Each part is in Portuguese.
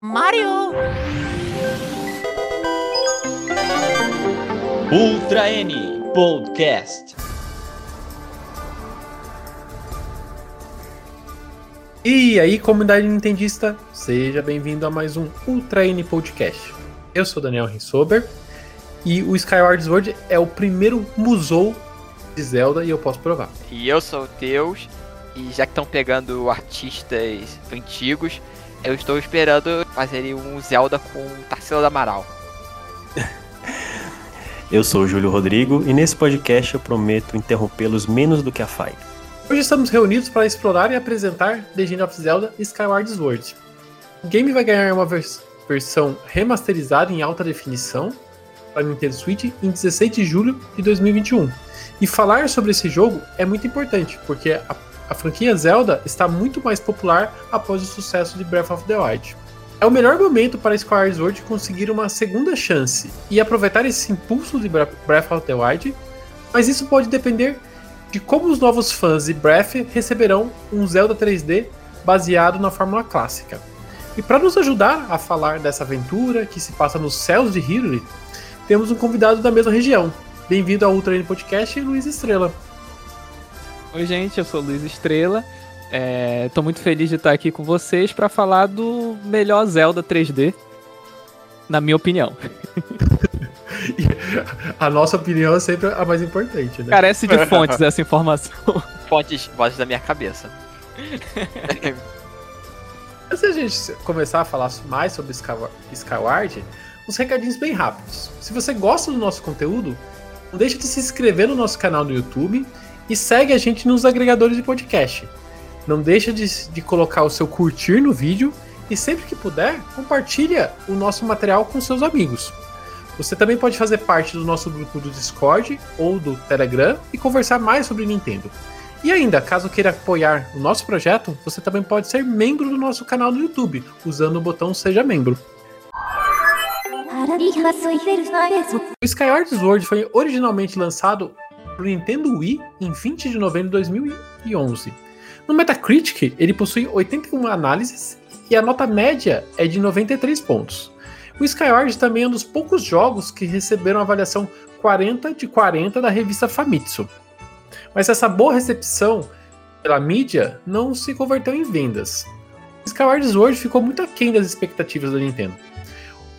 Mario! Ultra N Podcast. E aí, comunidade nintendista, seja bem-vindo a mais um Ultra N Podcast. Eu sou Daniel Rinsober e o Skyward Sword é o primeiro musou de Zelda e eu posso provar. E eu sou o Deus, e já que estão pegando artistas antigos, eu estou esperando fazer um Zelda com Tarsila do Amaral. Eu sou o Júlio Rodrigo e nesse podcast eu prometo interrompê-los menos do que a Fai. Hoje estamos reunidos para explorar e apresentar The Legend of Zelda Skyward Sword. O game vai ganhar uma vers versão remasterizada em alta definição para Nintendo Switch em 16 de julho de 2021. E falar sobre esse jogo é muito importante, porque a, a franquia Zelda está muito mais popular após o sucesso de Breath of the Wild. É o melhor momento para Skyward Sword conseguir uma segunda chance e aproveitar esse impulso de Breath of the Wild, mas isso pode depender de como os novos fãs de Breath receberão um Zelda 3D baseado na fórmula clássica. E para nos ajudar a falar dessa aventura que se passa nos céus de Hyrule, temos um convidado da mesma região. Bem-vindo ao Ultra N Podcast, Luiz Estrela. Oi, gente, eu sou Luiz Estrela. Estou muito feliz de estar aqui com vocês para falar do melhor Zelda 3D, na minha opinião. a nossa opinião é sempre a mais importante, né? Carece de fontes essa informação. Fontes, vozes da minha cabeça. Antes da gente começar a falar mais sobre Skyward, uns recadinhos bem rápidos. Se você gosta do nosso conteúdo, não deixe de se inscrever no nosso canal no YouTube e segue a gente nos agregadores de podcast. Não deixa de, de colocar o seu curtir no vídeo e sempre que puder, compartilha o nosso material com seus amigos. Você também pode fazer parte do nosso grupo do Discord ou do Telegram e conversar mais sobre Nintendo. E ainda, caso queira apoiar o nosso projeto, você também pode ser membro do nosso canal no YouTube, usando o botão Seja Membro. O Skyward Sword foi originalmente lançado para o Nintendo Wii em 20 de novembro de 2011. No Metacritic, ele possui 81 análises e a nota média é de 93 pontos. O Skyward também é um dos poucos jogos que receberam avaliação 40 de 40 da revista Famitsu. Mas essa boa recepção pela mídia não se converteu em vendas. Skyward Sword ficou muito aquém das expectativas da Nintendo.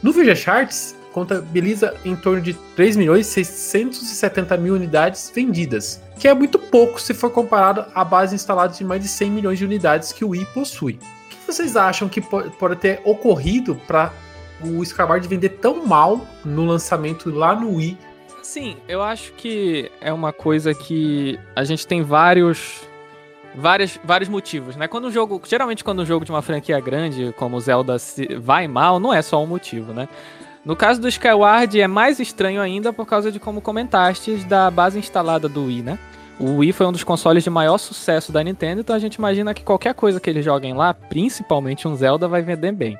No VG Charts, contabiliza em torno de 3 milhões 670 mil unidades vendidas, que é muito pouco se for comparado à base instalada de mais de 100 milhões de unidades que o Wii possui. O que vocês acham que pode ter ocorrido para o Skyward vender tão mal no lançamento lá no Wii Sim, eu acho que é uma coisa que a gente tem vários vários, vários motivos, né? Quando um jogo, geralmente quando um jogo de uma franquia grande, como Zelda vai mal, não é só um motivo, né? No caso do Skyward é mais estranho ainda por causa de como comentastes da base instalada do Wii, né? O Wii foi um dos consoles de maior sucesso da Nintendo, então a gente imagina que qualquer coisa que eles joguem lá, principalmente um Zelda, vai vender bem.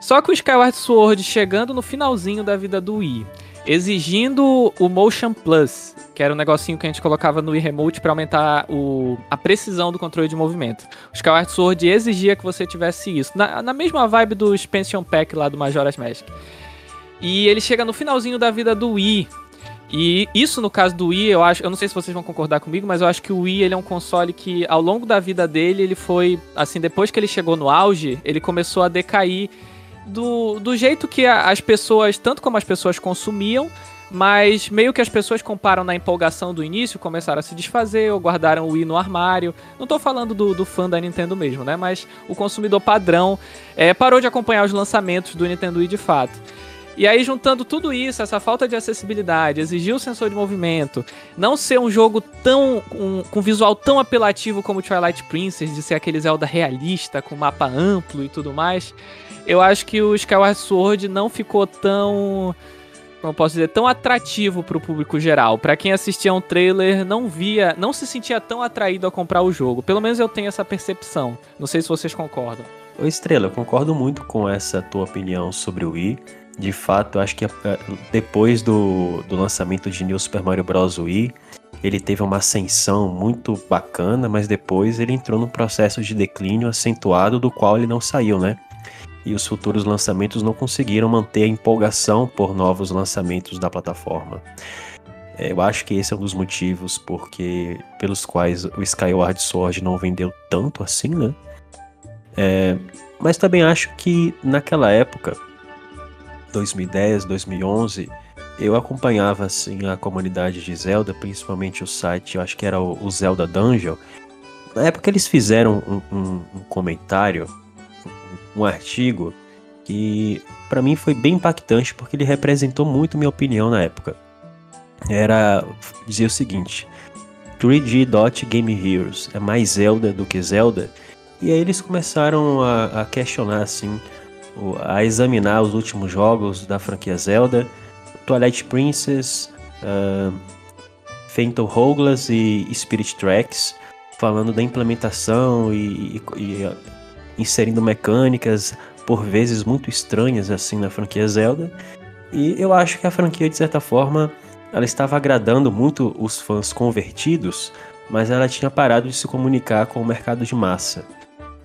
Só que o Skyward Sword chegando no finalzinho da vida do Wii, exigindo o Motion Plus, que era um negocinho que a gente colocava no Wii Remote para aumentar o, a precisão do controle de movimento. O Skyward Sword exigia que você tivesse isso, na, na mesma vibe do Expansion Pack lá do Majora's Mask. E ele chega no finalzinho da vida do Wii. E isso no caso do Wii, eu acho, eu não sei se vocês vão concordar comigo, mas eu acho que o Wii ele é um console que ao longo da vida dele, ele foi assim, depois que ele chegou no auge, ele começou a decair do, do jeito que as pessoas, tanto como as pessoas consumiam, mas meio que as pessoas comparam na empolgação do início, começaram a se desfazer ou guardaram o Wii no armário. Não tô falando do, do fã da Nintendo mesmo, né? Mas o consumidor padrão é, parou de acompanhar os lançamentos do Nintendo Wii de fato. E aí, juntando tudo isso, essa falta de acessibilidade, exigir o sensor de movimento, não ser um jogo tão. Um, com visual tão apelativo como Twilight Princess, de ser aquele Zelda realista, com mapa amplo e tudo mais, eu acho que o Skyward Sword não ficou tão. Como posso dizer, tão atrativo para o público geral. Para quem assistia um trailer, não via, não se sentia tão atraído a comprar o jogo. Pelo menos eu tenho essa percepção. Não sei se vocês concordam. Ô Estrela, eu concordo muito com essa tua opinião sobre o Wii. De fato, acho que eh, depois do, do lançamento de New Super Mario Bros. Wii, ele teve uma ascensão muito bacana, mas depois ele entrou num processo de declínio acentuado do qual ele não saiu, né? e os futuros lançamentos não conseguiram manter a empolgação por novos lançamentos da plataforma. É, eu acho que esse é um dos motivos porque pelos quais o Skyward Sword não vendeu tanto assim, né? É, mas também acho que naquela época, 2010, 2011, eu acompanhava assim a comunidade de Zelda, principalmente o site, eu acho que era o, Zelda Dungeon. Na época eles fizeram um, um, um comentário, um, artigo que para mim foi bem impactante porque ele representou muito minha opinião na época. Era dizer o seguinte: 3D Dot Game Heroes é mais Zelda do que Zelda. E aí eles começaram a, a questionar assim, a examinar os últimos jogos da franquia Zelda, Twilight Princess, uh, Hourglass e Spirit Tracks, falando da implementação e, e, e inserindo mecânicas por vezes muito estranhas assim na franquia Zelda. E eu acho que a franquia de certa forma ela estava agradando muito os fãs convertidos, mas ela tinha parado de se comunicar com o mercado de massa.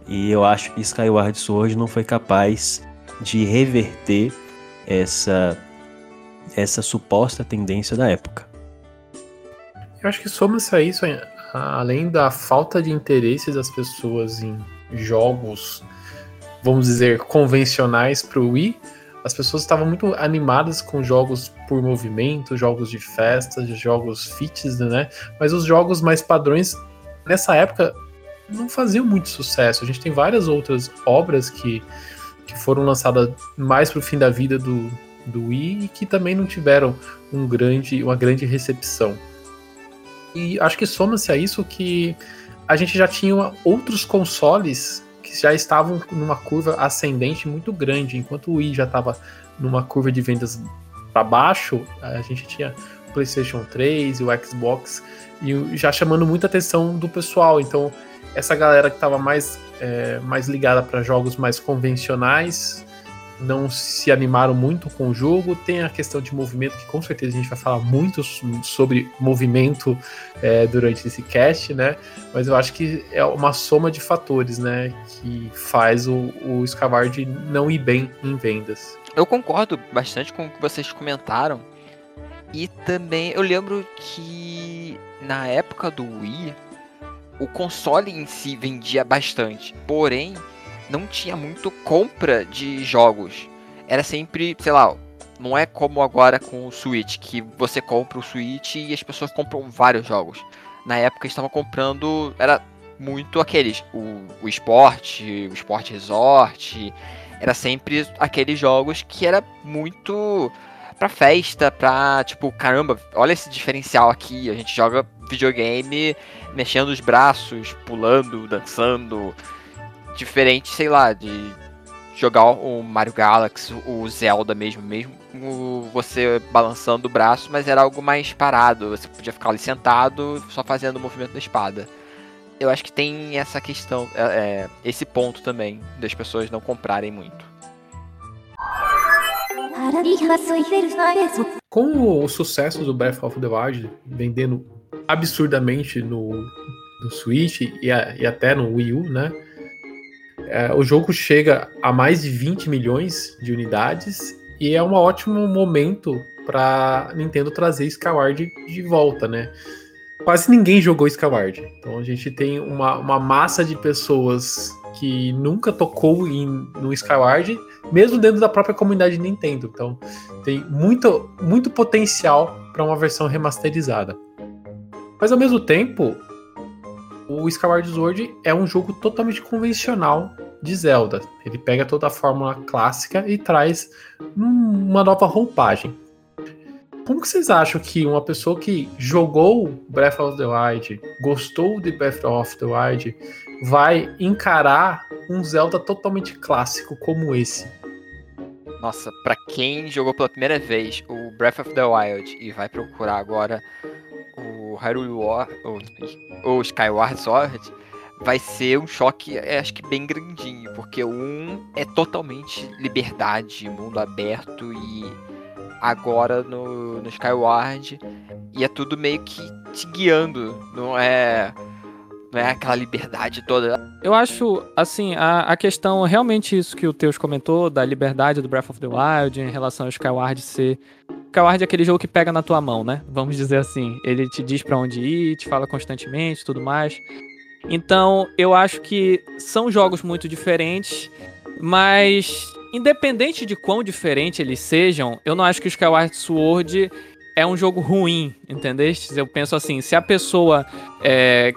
E eu acho que Skyward Sword não foi capaz de reverter essa essa suposta tendência da época. Eu acho que soma-se a isso, além da falta de interesse das pessoas em jogos, vamos dizer, convencionais para o Wii, as pessoas estavam muito animadas com jogos por movimento, jogos de festa, jogos fits, né? Mas os jogos mais padrões, nessa época, não faziam muito sucesso. A gente tem várias outras obras que, que foram lançadas mais pro fim da vida do, do Wii e que também não tiveram um grande, uma grande recepção. E acho que soma-se a isso que a gente já tinha outros consoles que já estavam numa curva ascendente muito grande, enquanto o Wii já estava numa curva de vendas para baixo, a gente tinha o PlayStation 3 e o Xbox e já chamando muita atenção do pessoal. Então, essa galera que estava mais, é, mais ligada para jogos mais convencionais não se animaram muito com o jogo. Tem a questão de movimento, que com certeza a gente vai falar muito sobre movimento é, durante esse cast, né? Mas eu acho que é uma soma de fatores, né? Que faz o, o Scavard não ir bem em vendas. Eu concordo bastante com o que vocês comentaram. E também eu lembro que na época do Wii, o console em si vendia bastante. Porém, não tinha muito compra de jogos. Era sempre, sei lá, não é como agora com o Switch, que você compra o Switch e as pessoas compram vários jogos. Na época estavam comprando, era muito aqueles, o, o esporte, o esporte resort, era sempre aqueles jogos que era muito pra festa, pra tipo, caramba, olha esse diferencial aqui, a gente joga videogame mexendo os braços, pulando, dançando, diferente, sei lá, de jogar o Mario Galaxy, o Zelda mesmo, mesmo você balançando o braço, mas era algo mais parado. Você podia ficar ali sentado, só fazendo o movimento da espada. Eu acho que tem essa questão, é, é, esse ponto também, das pessoas não comprarem muito. Com o sucesso do Breath of the Wild vendendo absurdamente no, no Switch e, a, e até no Wii U, né? É, o jogo chega a mais de 20 milhões de unidades e é um ótimo momento para Nintendo trazer Skyward de volta, né? Quase ninguém jogou Skyward. Então a gente tem uma, uma massa de pessoas que nunca tocou em, no Skyward, mesmo dentro da própria comunidade de Nintendo. Então tem muito, muito potencial para uma versão remasterizada. Mas ao mesmo tempo, o Skyward Sword é um jogo totalmente convencional de Zelda. Ele pega toda a fórmula clássica e traz uma nova roupagem. Como vocês acham que uma pessoa que jogou Breath of the Wild, gostou de Breath of the Wild, vai encarar um Zelda totalmente clássico como esse? Nossa, para quem jogou pela primeira vez o Breath of the Wild e vai procurar agora o Hyrule War, ou, Skyward Sword, vai ser um choque, é, acho que bem grandinho, porque um é totalmente liberdade, mundo aberto e agora no, no Skyward e é tudo meio que te guiando, não é não é aquela liberdade toda. Eu acho, assim, a, a questão, realmente isso que o Teus comentou, da liberdade do Breath of the Wild em relação ao Skyward ser. Skyward é aquele jogo que pega na tua mão, né? Vamos dizer assim. Ele te diz para onde ir, te fala constantemente tudo mais. Então, eu acho que são jogos muito diferentes, mas independente de quão diferente eles sejam, eu não acho que o Skyward Sword é um jogo ruim, entendeste? Eu penso assim, se a pessoa é,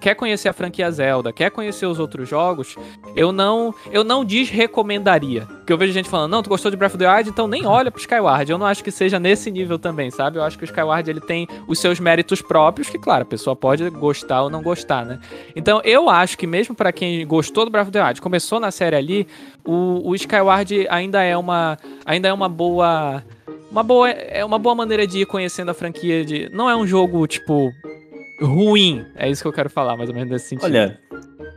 quer conhecer a franquia Zelda, quer conhecer os outros jogos, eu não eu não desrecomendaria. Porque eu vejo gente falando, não, tu gostou de Breath of the Wild, então nem olha pro Skyward. Eu não acho que seja nesse nível também, sabe? Eu acho que o Skyward ele tem os seus méritos próprios, que claro, a pessoa pode gostar ou não gostar, né? Então eu acho que mesmo para quem gostou do Breath of the Wild, começou na série ali, o, o Skyward ainda é uma ainda é uma boa uma boa é uma boa maneira de ir conhecendo a franquia de não é um jogo tipo ruim. É isso que eu quero falar, mais ou menos nesse sentido. Olha,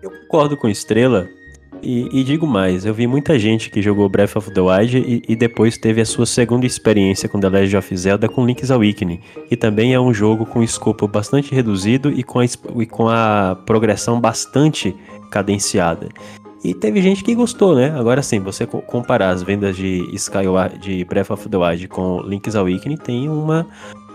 eu concordo com Estrela. E, e, digo mais, eu vi muita gente que jogou Breath of the Wild e, e, depois teve a sua segunda experiência com The Legend of Zelda com Link's Awakening, que também é um jogo com escopo bastante reduzido e com a, e com a progressão bastante cadenciada. E teve gente que gostou, né? Agora sim, você comparar as vendas de Skyward, de Breath of the Wild com Link's Awakening tem uma,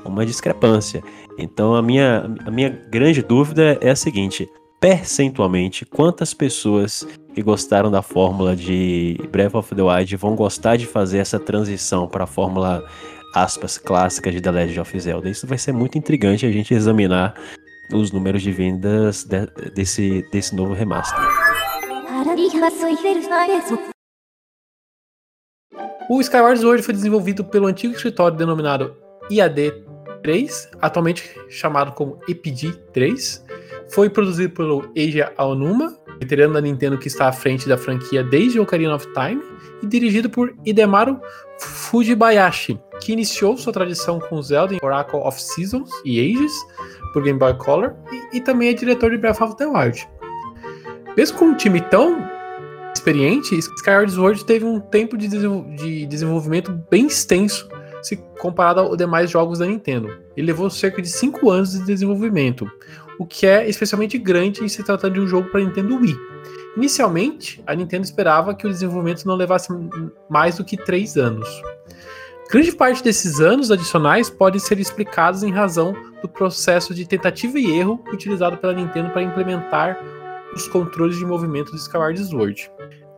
uma discrepância. Então a minha, a minha grande dúvida é a seguinte: percentualmente, quantas pessoas que gostaram da fórmula de Breath of the Wild vão gostar de fazer essa transição para a fórmula aspas clássica de The Legend of Zelda? Isso vai ser muito intrigante a gente examinar os números de vendas de, desse, desse novo remaster. O Skyward Sword foi desenvolvido pelo antigo escritório denominado IAD 3, atualmente chamado como EPD 3. Foi produzido pelo Eiji Aonuma, veterano da Nintendo que está à frente da franquia desde Ocarina of Time, e dirigido por Hidemaru Fujibayashi, que iniciou sua tradição com Zelda em Oracle of Seasons e Ages, por Game Boy Color, e, e também é diretor de Breath of the Wild. Mesmo com um time tão experiente, Skyward Sword teve um tempo de, de desenvolvimento bem extenso se comparado aos demais jogos da Nintendo. Ele levou cerca de 5 anos de desenvolvimento, o que é especialmente grande em se tratando de um jogo para Nintendo Wii. Inicialmente, a Nintendo esperava que o desenvolvimento não levasse mais do que 3 anos. Grande parte desses anos adicionais podem ser explicados em razão do processo de tentativa e erro utilizado pela Nintendo para implementar os controles de movimento do Skyward Sword.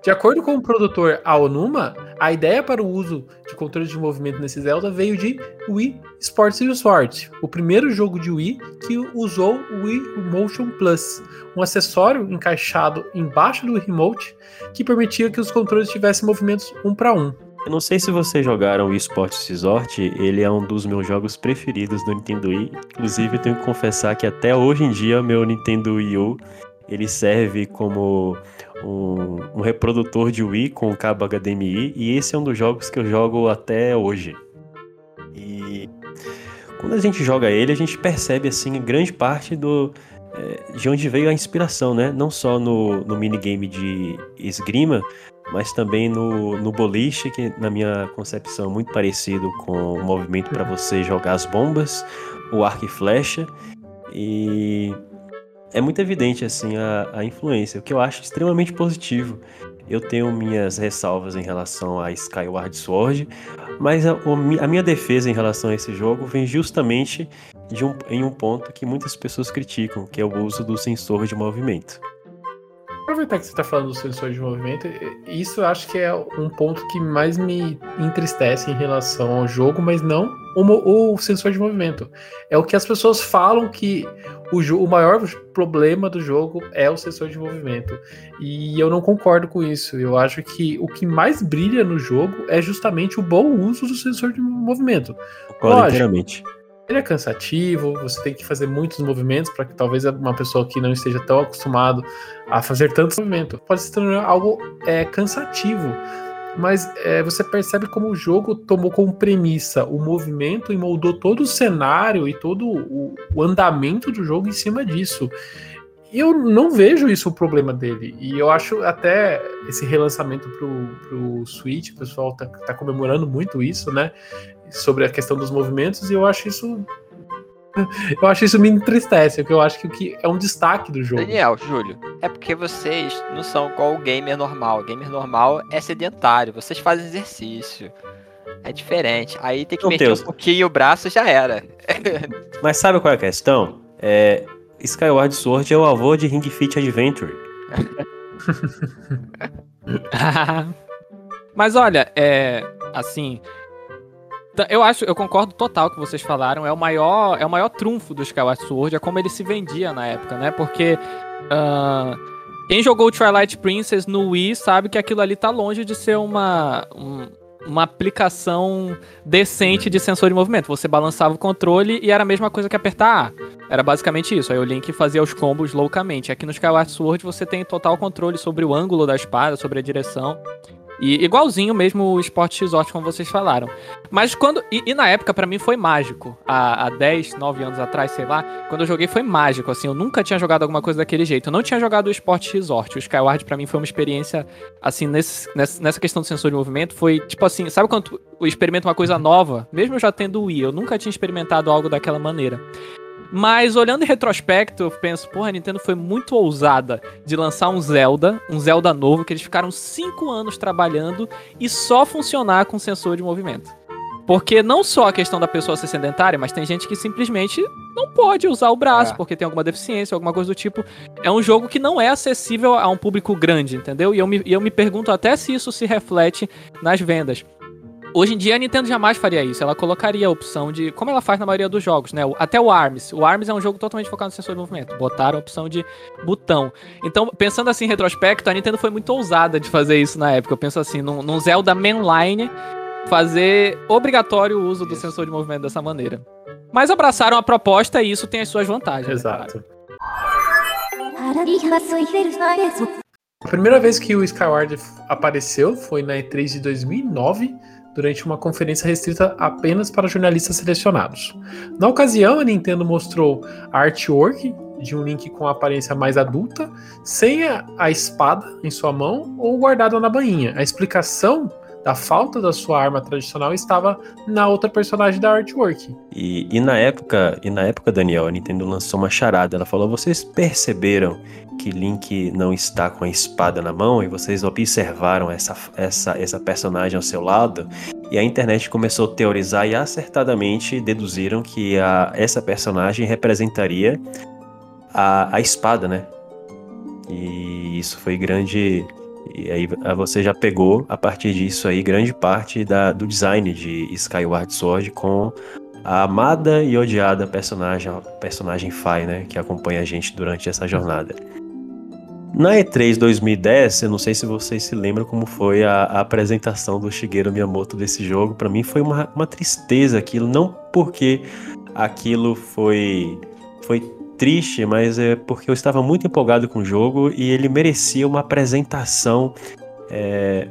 De acordo com o produtor Aonuma, a ideia para o uso de controles de movimento nesse Zelda veio de Wii Sports Resort, o primeiro jogo de Wii que usou o Wii Motion Plus, um acessório encaixado embaixo do remote que permitia que os controles tivessem movimentos um para um. Eu não sei se vocês jogaram o Sports Resort, ele é um dos meus jogos preferidos do Nintendo Wii. Inclusive, tenho que confessar que até hoje em dia meu Nintendo Wii U ele serve como um, um, reprodutor de Wii com cabo HDMI e esse é um dos jogos que eu jogo até hoje. E quando a gente joga ele, a gente percebe assim grande parte do é, de onde veio a inspiração, né? Não só no, no minigame de esgrima, mas também no, no boliche, que na minha concepção é muito parecido com o movimento para você jogar as bombas, o arco e flecha. E é muito evidente assim a, a influência, o que eu acho extremamente positivo. Eu tenho minhas ressalvas em relação a Skyward Sword, mas a, a minha defesa em relação a esse jogo vem justamente um, em um ponto que muitas pessoas criticam, que é o uso do sensor de movimento aproveitar que você está falando do sensor de movimento, isso eu acho que é um ponto que mais me entristece em relação ao jogo, mas não o, o sensor de movimento. É o que as pessoas falam que o, o maior problema do jogo é o sensor de movimento. E eu não concordo com isso. Eu acho que o que mais brilha no jogo é justamente o bom uso do sensor de movimento. Concordo inteiramente ele é cansativo, você tem que fazer muitos movimentos para que talvez uma pessoa que não esteja tão acostumado a fazer tantos movimentos pode se tornar algo é, cansativo. Mas é, você percebe como o jogo tomou como premissa o movimento e moldou todo o cenário e todo o, o andamento do jogo em cima disso. E eu não vejo isso o problema dele. E eu acho até esse relançamento pro, pro Switch, o pessoal tá, tá comemorando muito isso, né? Sobre a questão dos movimentos, e eu acho isso Eu acho isso me entristece, porque eu acho que o que é um destaque do jogo. Daniel, Júlio, é porque vocês não são igual o gamer normal. O gamer normal é sedentário, vocês fazem exercício. É diferente. Aí tem que Meu meter Deus. um pouquinho o braço já era. Mas sabe qual é a questão? É, Skyward Sword é o avô de Ring Fit Adventure. Mas olha, é. Assim. T- Eu acho, eu concordo total com o que vocês falaram. É o maior, é o maior trunfo do Skyward Sword, é como ele se vendia na época, né? Porque ah, quem jogou Twilight Princess no Wii sabe que aquilo ali tá longe de ser uma, um- uma aplicação decente de sensor de movimento. Você balançava o controle e era a mesma coisa que apertar A. Era basicamente isso. Aí o Link fazia os combos loucamente. Aqui no Skyward Sword você tem total controle sobre o ângulo da espada, sobre a direção. E igualzinho mesmo o Sport Resort, como vocês falaram. Mas quando. E, e na época, pra mim, foi mágico. Há, há 10, 9 anos atrás, sei lá. Quando eu joguei, foi mágico. Assim, eu nunca tinha jogado alguma coisa daquele jeito. Eu não tinha jogado o Sport Resort. O Skyward, pra mim, foi uma experiência. Assim, nesse, nessa, questão do sensor de movimento, foi tipo assim. Sabe quando tu experimenta uma coisa nova? Mesmo eu já tendo o Wii, eu nunca tinha experimentado algo daquela maneira. Mas olhando em retrospecto, eu penso, porra, a Nintendo foi muito ousada de lançar um Zelda, um Zelda novo, que eles ficaram 5 anos trabalhando e só funcionar com sensor de movimento. Porque não só a questão da pessoa ser sedentária, mas tem gente que simplesmente não pode usar o braço, É. porque tem alguma deficiência, alguma coisa do tipo. É um jogo que não é acessível a um público grande, entendeu? E eu me, e eu me pergunto até se isso se reflete nas vendas. Hoje em dia a Nintendo jamais faria isso. Ela colocaria a opção de. Como ela faz na maioria dos jogos, né? Até o ARMS. O ARMS é um jogo totalmente focado no sensor de movimento. Botaram a opção de botão. Então, pensando assim em retrospecto, a Nintendo foi muito ousada de fazer isso na época. Eu penso assim, num, num Zelda Mainline, fazer obrigatório o uso do sensor de movimento dessa maneira. Mas abraçaram a proposta e isso tem as suas vantagens. né, claro. Exato. A primeira vez que o Skyward apareceu foi na E3 de 2009, durante uma conferência restrita apenas para jornalistas selecionados. Na ocasião, a Nintendo mostrou a artwork de um Link com aparência mais adulta, sem a, a espada em sua mão ou guardada na bainha. A explicação da falta da sua arma tradicional estava na outra personagem da artwork. E, e na época, e na época, Daniel, a Nintendo lançou uma charada. Ela falou: vocês perceberam que Link não está com a espada na mão e vocês observaram essa, essa, essa personagem ao seu lado? E a internet começou a teorizar e acertadamente deduziram que a, essa personagem representaria a, a espada, né? E isso foi grande. E aí você já pegou, a partir disso aí, grande parte da, do design de Skyward Sword com a amada e odiada personagem, personagem Fai, né? Que acompanha a gente durante essa jornada. Na E3 2010, eu não sei se vocês se lembram como foi a, a apresentação do Shigeru Miyamoto desse jogo. Pra mim foi uma, uma tristeza aquilo, não porque aquilo foi, foi triste, mas é porque eu estava muito empolgado com o jogo e ele merecia uma apresentação é,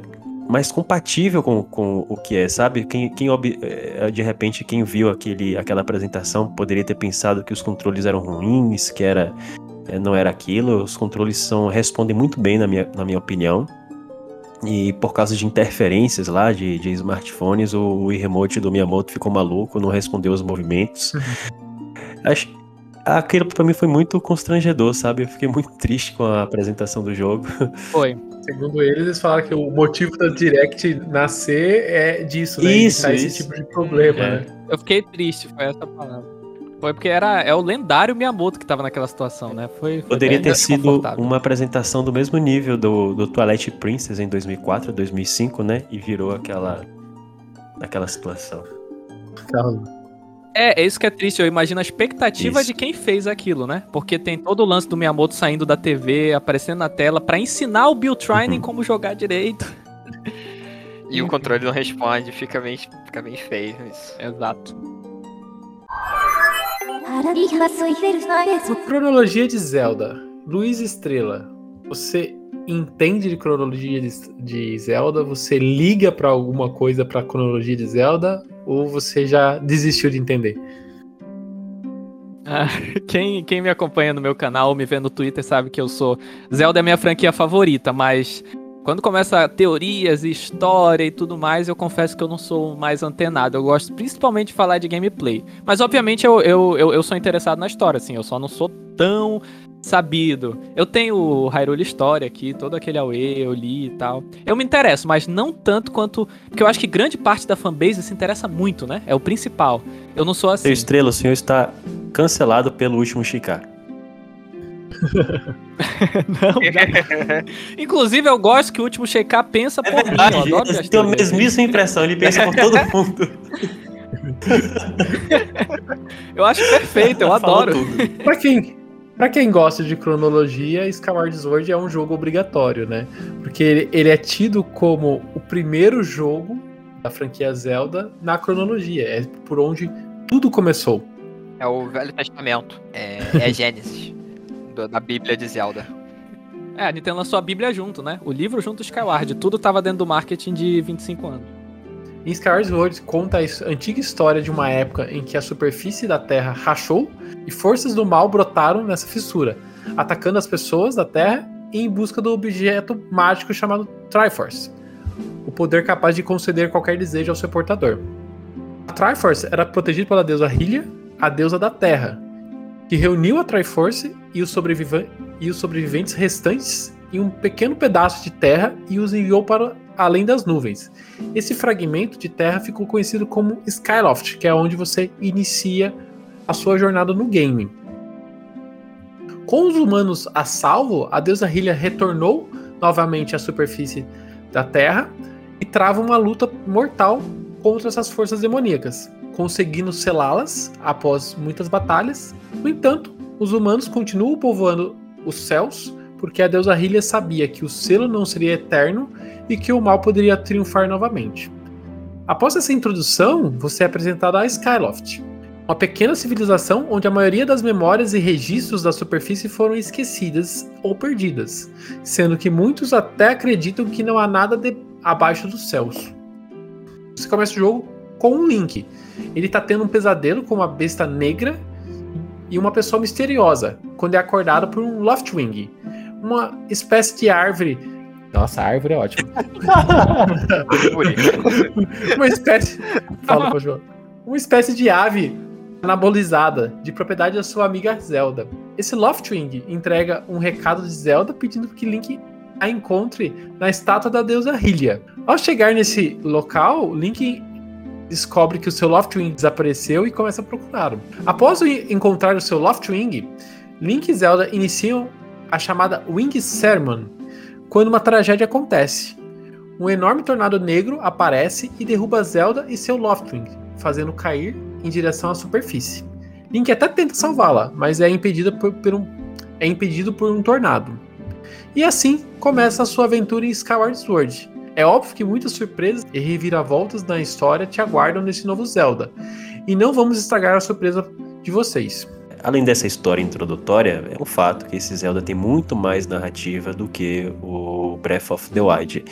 mais compatível com, com o que é, sabe? Quem, quem ob- é, de repente quem viu aquele, aquela apresentação poderia ter pensado que os controles eram ruins, que era é, não era aquilo. Os controles são respondem muito bem na minha, na minha opinião. E por causa de interferências lá de, de smartphones, o, o Remote do Miyamoto ficou maluco, não respondeu os movimentos. Acho, aquilo pra mim foi muito constrangedor, sabe? Eu fiquei muito triste com a apresentação do jogo. Foi. Segundo eles, eles falaram que o motivo da Direct nascer é disso, né? Isso, Evitar esse isso. tipo de problema, É. né? Eu fiquei triste, foi essa palavra. Foi porque era é o lendário Miyamoto que tava naquela situação, né? Foi, foi Poderia ter sido uma apresentação do mesmo nível do, do Twilight Princess em 2004, 2005, né? E virou aquela, aquela situação. É, é isso que é triste. Eu imagino a expectativa Isso. de quem fez aquilo, né? Porque tem todo o lance do Miyamoto saindo da TV, aparecendo na tela, pra ensinar o Bill Trinen Uhum. como jogar direito. E o controle não responde, fica bem, fica bem feio isso. Exato. Cronologia de Zelda. Luiz Estrela, você entende de cronologia de, de Zelda? Você liga pra alguma coisa pra cronologia de Zelda? Ou você já desistiu de entender? Ah, quem, quem me acompanha no meu canal, me vê no Twitter, sabe que eu sou. Zelda é minha franquia favorita, mas Quando começa teorias e história e tudo mais, eu confesso que eu não sou mais antenado. Eu gosto principalmente de falar de gameplay. Mas, obviamente, eu, eu, eu, eu sou interessado na história, assim. Eu só não sou tão sabido. Eu tenho o Hyrule Story aqui, todo aquele AOE, eu li e tal. Eu me interesso, mas não tanto quanto. Porque eu acho que grande parte da fanbase se interessa muito, né? É o principal. Eu não sou assim. Seu estrela, o senhor está cancelado pelo último Chicar. não, não. Inclusive, eu gosto que o último Sheikah pensa É por verdade, mim. Eu adoro eu tenho a mesmíssima impressão, ele pensa por todo mundo. Eu acho perfeito, eu Falou adoro. tudo. Pra quem, pra quem gosta de cronologia, Skyward Sword é um jogo obrigatório, né? Porque ele, ele é tido como o primeiro jogo da franquia Zelda na cronologia. É por onde tudo começou. É o Velho Testamento. É, é Gênesis. da Bíblia de Zelda. É, a Nintendo lançou a Bíblia junto, né? O livro junto do Skyward. Tudo tava dentro do marketing de 25 anos. Em Skyward Sword conta a antiga história de uma época em que a superfície da Terra rachou e forças do mal brotaram nessa fissura, atacando as pessoas da Terra em busca do objeto mágico chamado Triforce, o poder capaz de conceder qualquer desejo ao seu portador. A Triforce era protegida pela deusa Hylia, a deusa da Terra, que reuniu a Triforce e os, sobreviva- e os sobreviventes restantes em um pequeno pedaço de terra e os enviou para além das nuvens. Esse fragmento de terra ficou conhecido como Skyloft, que é onde você inicia a sua jornada no game. Com os humanos a salvo, a deusa Hylia retornou novamente à superfície da Terra e trava uma luta mortal contra essas forças demoníacas, conseguindo selá-las após muitas batalhas. No entanto, os humanos continuam povoando os céus porque a deusa Hylia sabia que o selo não seria eterno e que o mal poderia triunfar novamente. Após essa introdução, você é apresentado a Skyloft, uma pequena civilização onde a maioria das memórias e registros da superfície foram esquecidas ou perdidas, sendo que muitos até acreditam que não há nada de- abaixo dos céus. Você começa o jogo com um Link. Ele está tendo um pesadelo com uma besta negra e uma pessoa misteriosa, quando é acordado por um Loftwing, uma espécie de árvore. Nossa, a árvore é ótima. uma espécie. Fala, João. Uma espécie de ave anabolizada, de propriedade da sua amiga Zelda. Esse Loftwing entrega um recado de Zelda pedindo que Link a encontre na estátua da deusa Hylia. Ao chegar nesse local, Link descobre que o seu Loftwing desapareceu e começa a procurá-lo. Após encontrar o seu Loftwing, Link e Zelda iniciam a chamada Wing Sermon, quando uma tragédia acontece. Um enorme tornado negro aparece e derruba Zelda e seu Loftwing, fazendo cair em direção à superfície. Link até tenta salvá-la, mas é impedida por, por um, é impedido por um tornado. E assim começa a sua aventura em Skyward Sword. É óbvio que muitas surpresas e reviravoltas na história te aguardam nesse novo Zelda, e não vamos estragar a surpresa de vocês. Além dessa história introdutória, é um fato que esse Zelda tem muito mais narrativa do que o Breath of the Wild.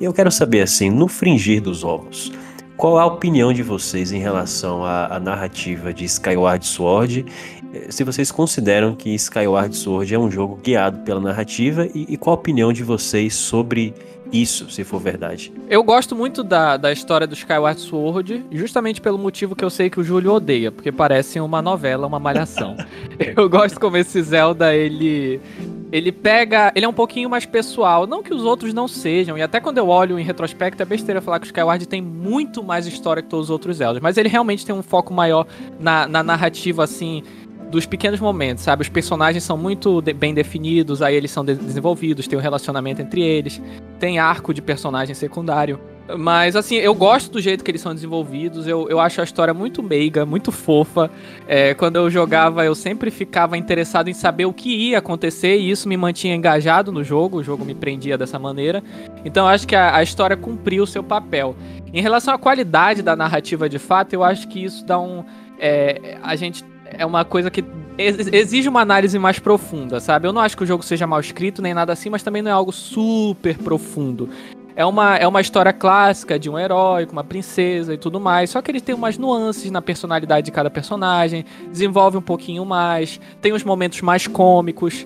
E eu quero saber, assim, no fringir dos ovos, qual a opinião de vocês em relação à, à narrativa de Skyward Sword? Eh, Se vocês consideram que Skyward Sword é um jogo guiado pela narrativa e, e qual a opinião de vocês sobre isso, se for verdade? Eu gosto muito da, da história do Skyward Sword, justamente pelo motivo que eu sei que o Júlio odeia, porque parece uma novela, uma malhação. eu gosto como esse Zelda, ele. Ele pega. Ele é um pouquinho mais pessoal. Não que os outros não sejam. E até quando eu olho em retrospecto, é besteira falar que o Skyward tem muito mais história que todos os outros Zeldas. Mas ele realmente tem um foco maior na, na narrativa, assim. Dos pequenos momentos, sabe? Os personagens são muito de- bem definidos, aí eles são de- desenvolvidos, tem um relacionamento entre eles tem arco de personagem secundário. Mas, assim, eu gosto do jeito que eles são desenvolvidos. Eu, eu acho a história muito meiga, muito fofa. É, quando eu jogava, eu sempre ficava interessado em saber o que ia acontecer e isso me mantinha engajado no jogo. O jogo me prendia dessa maneira. Então, eu acho que a, a história cumpriu o seu papel. Em relação à qualidade da narrativa de fato, eu acho que isso dá um. é, a gente. É uma coisa que ex- exige uma análise mais profunda, sabe? Eu não acho que o jogo seja mal escrito nem nada assim, mas também não é algo super profundo. É uma, é uma história clássica de um herói com uma princesa e tudo mais, só que ele tem umas nuances na personalidade de cada personagem, desenvolve um pouquinho mais, tem uns momentos mais cômicos.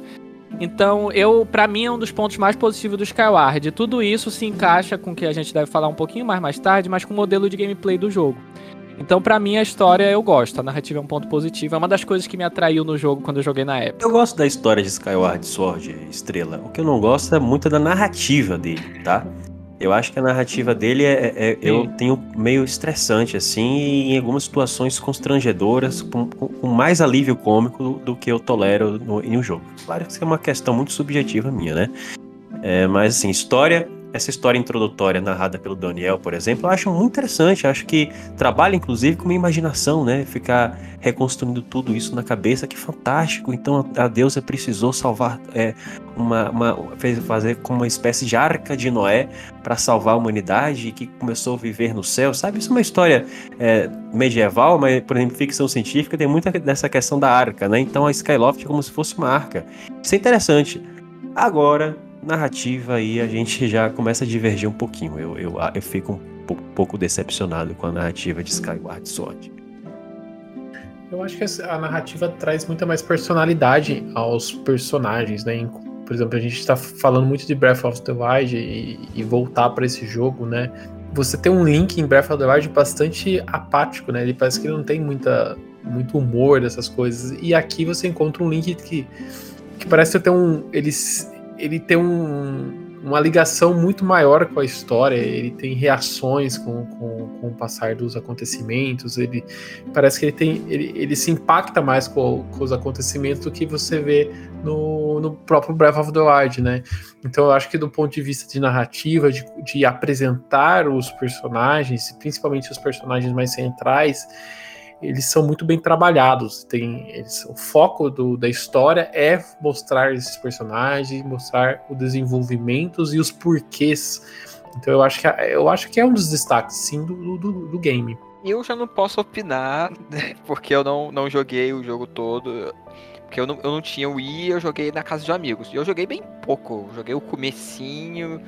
Então, eu, para mim, é um dos pontos mais positivos do Skyward. Tudo isso se encaixa com o que a gente deve falar um pouquinho mais mais tarde, mas com o modelo de gameplay do jogo. Então, para mim, a história eu gosto. A narrativa é um ponto positivo. É uma das coisas que me atraiu no jogo quando eu joguei na época. Eu gosto da história de Skyward Sword, Estrela. O que eu não gosto é muito da narrativa dele, tá? Eu acho que a narrativa dele é, é- é- eu tenho meio estressante, assim, e em algumas situações constrangedoras, com, com- com mais alívio cômico do, do que eu tolero no, em um jogo. Claro que isso é uma questão muito subjetiva minha, né? É, mas, assim, história, essa história introdutória narrada pelo Daniel, por exemplo, eu acho muito interessante. Acho que trabalha, inclusive, com uma imaginação, né? Ficar reconstruindo tudo isso na cabeça, que fantástico. Então, a deusa precisou salvar, é, uma, uma- fazer como uma espécie de arca de Noé para salvar a humanidade que começou a viver no céu, sabe? Isso é uma história é, medieval, mas, por exemplo, ficção científica tem muita dessa questão da arca, né? Então a Skyloft é como se fosse uma arca. Isso é interessante. Agora, narrativa aí, a gente já começa a divergir um pouquinho. Eu, eu, eu fico um pouco, decepcionado com a narrativa de Skyward Sword. Eu acho que a narrativa traz muita mais personalidade aos personagens, né? Por exemplo, a gente está falando muito de Breath of the Wild e, e voltar para esse jogo, né? Você tem um Link em Breath of the Wild bastante apático, né? Ele parece que não tem muita, muito humor dessas coisas. E aqui você encontra um Link que, que parece ter um. Ele, s- ele tem um, uma ligação muito maior com a história, ele tem reações com, com, com o passar dos acontecimentos, ele parece que ele tem ele, ele se impacta mais com, com os acontecimentos do que você vê no, no próprio Breath of the Wild, né? Então eu acho que do ponto de vista de narrativa, de, de apresentar os personagens, principalmente os personagens mais centrais, eles são muito bem trabalhados. Tem, eles- o foco do- da história é mostrar esses personagens, mostrar o desenvolvimento e os porquês. Então eu acho que, eu acho que é um dos destaques, sim, do, do, do game. Eu já não posso opinar, né, porque eu não, não joguei o jogo todo. Porque eu não, eu não tinha o Wii, eu joguei na casa de amigos. E eu joguei bem pouco. Joguei o comecinho,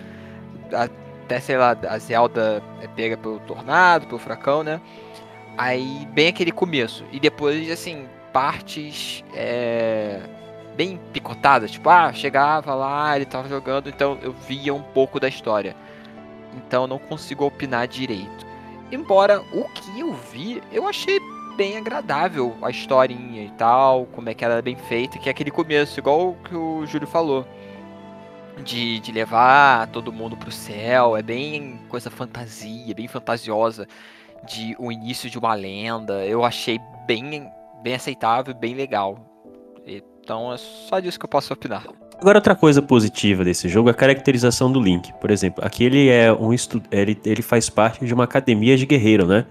até, sei lá, a Zelda é pega pelo tornado, pelo furacão, né? Aí, bem aquele começo. E depois, assim, partes é, bem picotadas. Tipo, ah, chegava lá, ele tava jogando, então eu via um pouco da história. Então não consigo opinar direito. Embora o que eu vi, eu achei bem agradável a historinha e tal, como é que ela é bem feita, que é aquele começo, igual o que o Júlio falou. De, de levar todo mundo pro céu, é bem coisa fantasia, bem fantasiosa, de o início de uma lenda. Eu achei bem, bem aceitável, bem legal. Então é só disso que eu posso opinar. Agora, outra coisa positiva desse jogo é a caracterização do Link. Por exemplo, aqui ele é um estu... ele, ele faz parte de uma academia de guerreiro, né?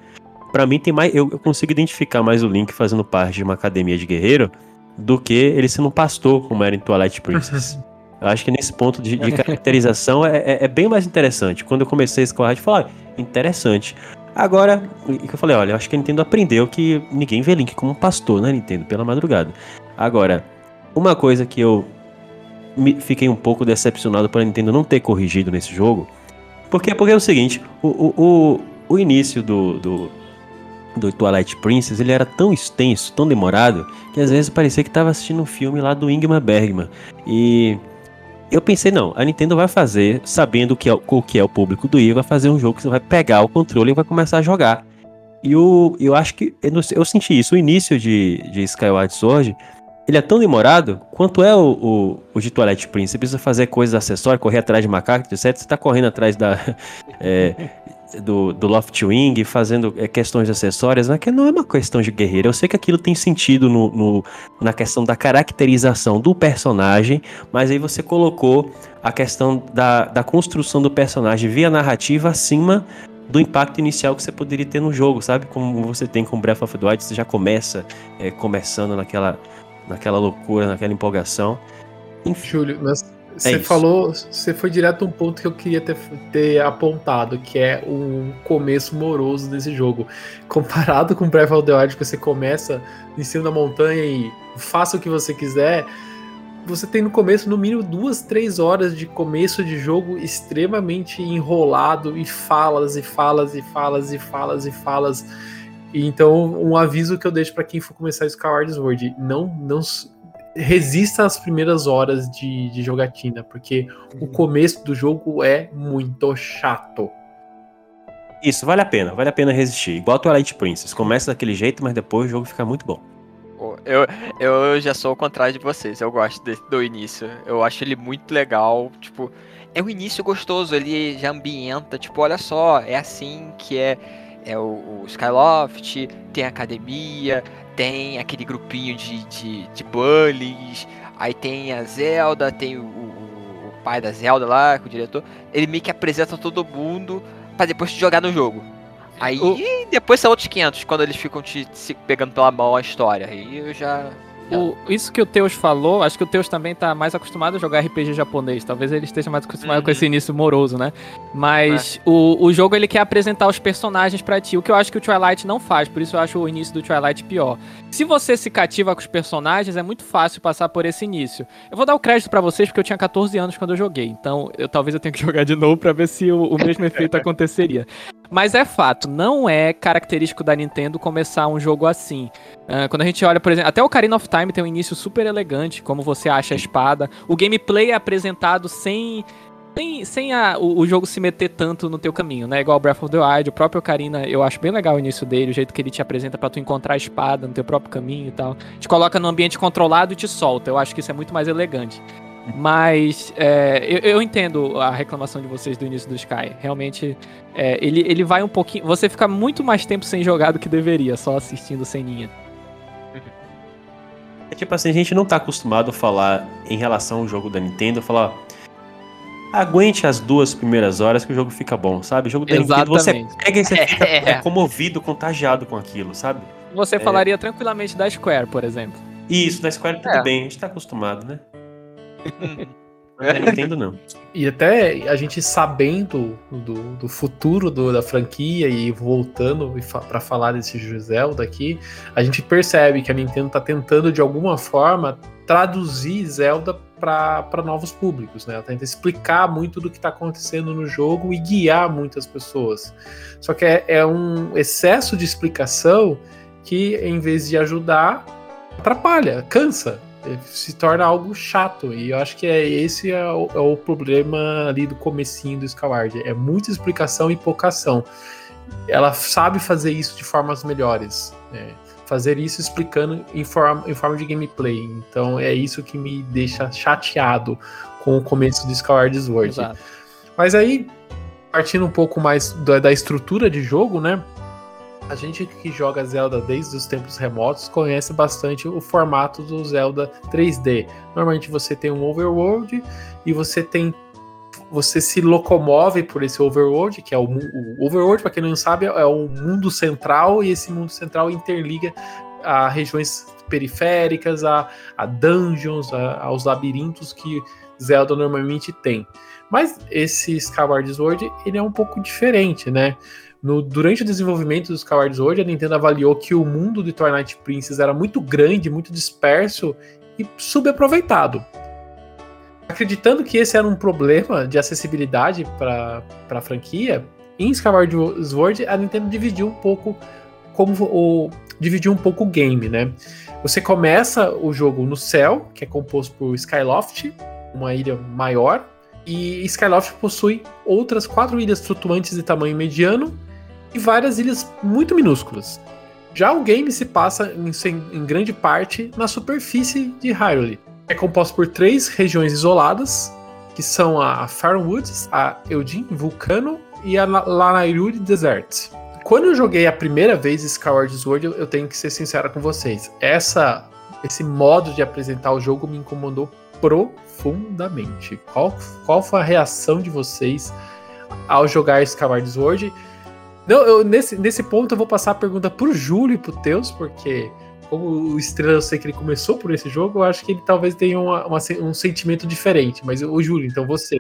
Pra mim tem mais. Eu, eu consigo identificar mais o Link fazendo parte de uma academia de guerreiro do que ele sendo um pastor, como era em Twilight Princess. eu acho que nesse ponto de, de caracterização é, é- é bem mais interessante. Quando eu comecei esse corrente, eu falei, ah, interessante. Agora, e que eu falei, olha, eu acho que a Nintendo aprendeu que ninguém vê Link como um pastor, né, Nintendo? Pela madrugada. Agora, uma coisa que eu fiquei um pouco decepcionado por a Nintendo não ter corrigido nesse jogo. Porque, porque é o seguinte, o, o, o, o início do, do, do Twilight Princess ele era tão extenso, tão demorado, que às vezes parecia que estava assistindo um filme lá do Ingmar Bergman. E eu pensei, não, a Nintendo vai fazer, sabendo que é, o que é o público do Wii, vai fazer um jogo que você vai pegar o controle e vai começar a jogar. E o, eu acho que, eu, eu senti isso, o início de, de Skyward Sword, ele é tão demorado quanto é o, o, o de Twilight Princess. Você precisa fazer coisas acessórias, correr atrás de macaco, etc. Você tá correndo atrás da, é, do, do Loftwing, fazendo é, questões acessórias, né? que não é uma questão de guerreiro. Eu sei que aquilo tem sentido no, no- na questão da caracterização do personagem, mas aí você colocou a questão da, da construção do personagem via narrativa acima do impacto inicial que você poderia ter no jogo, sabe? Como você tem com Breath of the Wild, você já começa é, começando naquela, naquela loucura, naquela empolgação. Enfim, Júlio, mas você isso. falou, você foi direto a um ponto que eu queria ter, ter apontado, que é um começo moroso desse jogo. Comparado com Breath of the Wild, que você começa em cima da montanha e faça o que você quiser, você tem no começo, no mínimo, duas, três horas de começo de jogo extremamente enrolado e falas e falas e falas e falas e falas. E então, um aviso que eu deixo pra quem for começar Skyward Sword, não, não, resista às primeiras horas de, de jogatina, porque o começo do jogo é muito chato. Isso, vale a pena, vale a pena resistir. Igual Twilight Princess. Começa daquele jeito, mas depois o jogo fica muito bom. Eu, eu já sou o contrário de vocês. Eu gosto desse- do início. Eu acho ele muito legal. Tipo, é um início gostoso. Ele já ambienta. Tipo, olha só, é assim que é, é o, o Skyloft. Tem a academia. Tem aquele grupinho de, de, de bullies. Aí tem a Zelda. Tem o, o- o pai da Zelda lá, o diretor. Ele meio que apresenta todo mundo pra depois te jogar no jogo. Aí O- depois são outros 500 quando eles ficam te se pegando pela mão a história. Aí eu já. O- isso que o Teus falou, acho que o Teus também tá mais acostumado a jogar RPG japonês. Talvez ele esteja mais acostumado com Uhum. esse início moroso, né? Mas o, o jogo ele quer apresentar os personagens pra ti, o que eu acho que o Twilight não faz, por isso eu acho o início do Twilight pior. Se você se cativa com os personagens, é muito fácil passar por esse início. Eu vou dar o crédito pra vocês porque eu tinha 14 anos quando eu joguei, então eu talvez eu tenha que jogar de novo pra ver se o, o mesmo efeito aconteceria. Mas é fato, não é característico da Nintendo começar um jogo assim. Ah, quando a gente olha, por exemplo, até o Ocarina of Time tem um início super elegante, como você acha a espada. O gameplay é apresentado sem. Sem, sem a- o, o jogo se meter tanto no teu caminho, né? Igual Breath of the Wild, o próprio Ocarina, eu acho bem legal o início dele, o jeito que ele te apresenta pra tu encontrar a espada no teu próprio caminho e tal. Te coloca num ambiente controlado e te solta. Eu acho que isso é muito mais elegante. Mas é, eu, eu entendo a reclamação de vocês do início do Sky. Realmente, é, ele, ele vai um pouquinho. Você fica muito mais tempo sem jogar do que deveria, só assistindo ceninha. É tipo assim, a gente não tá acostumado a falar em relação ao jogo da Nintendo, falar. Aguente as duas primeiras horas que o jogo fica bom, sabe? O jogo da Nintendo você Exatamente. pega e você fica É. é, comovido, contagiado com aquilo, sabe? Você falaria tranquilamente da Square, por exemplo. Isso, na Square tudo É. bem, a gente tá acostumado, né? Nintendo não. E até a gente sabendo do, do futuro do- da franquia e voltando para falar desse Zelda aqui, a gente percebe que a Nintendo tá tentando de alguma forma traduzir Zelda para novos públicos, né? Ela tenta explicar muito do que tá acontecendo no jogo e guiar muitas pessoas. Só que é, é um excesso de explicação que, em vez de ajudar, atrapalha, cansa se torna algo chato. E eu acho que é esse é o, é o problema ali do comecinho do Skyward. É muita explicação e pouca ação. Ela sabe fazer isso de formas melhores. né? Fazer isso explicando em forma, em forma de gameplay. Então é isso que me deixa chateado com o começo do Skyward Sword. Exato. Mas aí, partindo um pouco mais da, da estrutura de jogo, né? A gente que joga Zelda desde os tempos remotos conhece bastante o formato do Zelda 3D. Normalmente você tem um overworld e você tem você se locomove por esse overworld, que é o, o overworld, para quem não sabe, é o mundo central e esse mundo central interliga a regiões periféricas, a, a dungeons, a- aos labirintos que Zelda normalmente tem. Mas esse Skyward Sword, ele é um pouco diferente, né? No, durante o desenvolvimento do Skyward Sword, a Nintendo avaliou que o mundo de Twilight Princess era muito grande, muito disperso e subaproveitado. Acreditando que esse era um problema de acessibilidade para a franquia, em Skyward Sword a Nintendo dividiu um pouco como o dividiu um pouco o game, né? Você começa o jogo no céu, que é composto por Skyloft, uma ilha maior, e Skyloft possui outras quatro ilhas flutuantes de tamanho mediano e várias ilhas muito minúsculas. Já o game se passa em, em grande parte na superfície de Hyrule. É composto por três regiões isoladas, que são a Farwoods, a Eudin Vulcano e a La- Lanayru Desert. Quando eu joguei a primeira vez Skyward Sword, eu- eu tenho que ser sincera com vocês. Essa, esse modo de apresentar o jogo me incomodou profundamente. Qual, qual foi a reação de vocês ao jogar Skyward Sword? Não, eu, nesse, nesse ponto eu vou passar a pergunta pro Júlio e pro Teus, porque como o Estrela eu sei que ele começou por esse jogo, eu acho que ele talvez tenha uma- uma um sentimento diferente. Mas o Júlio, então você.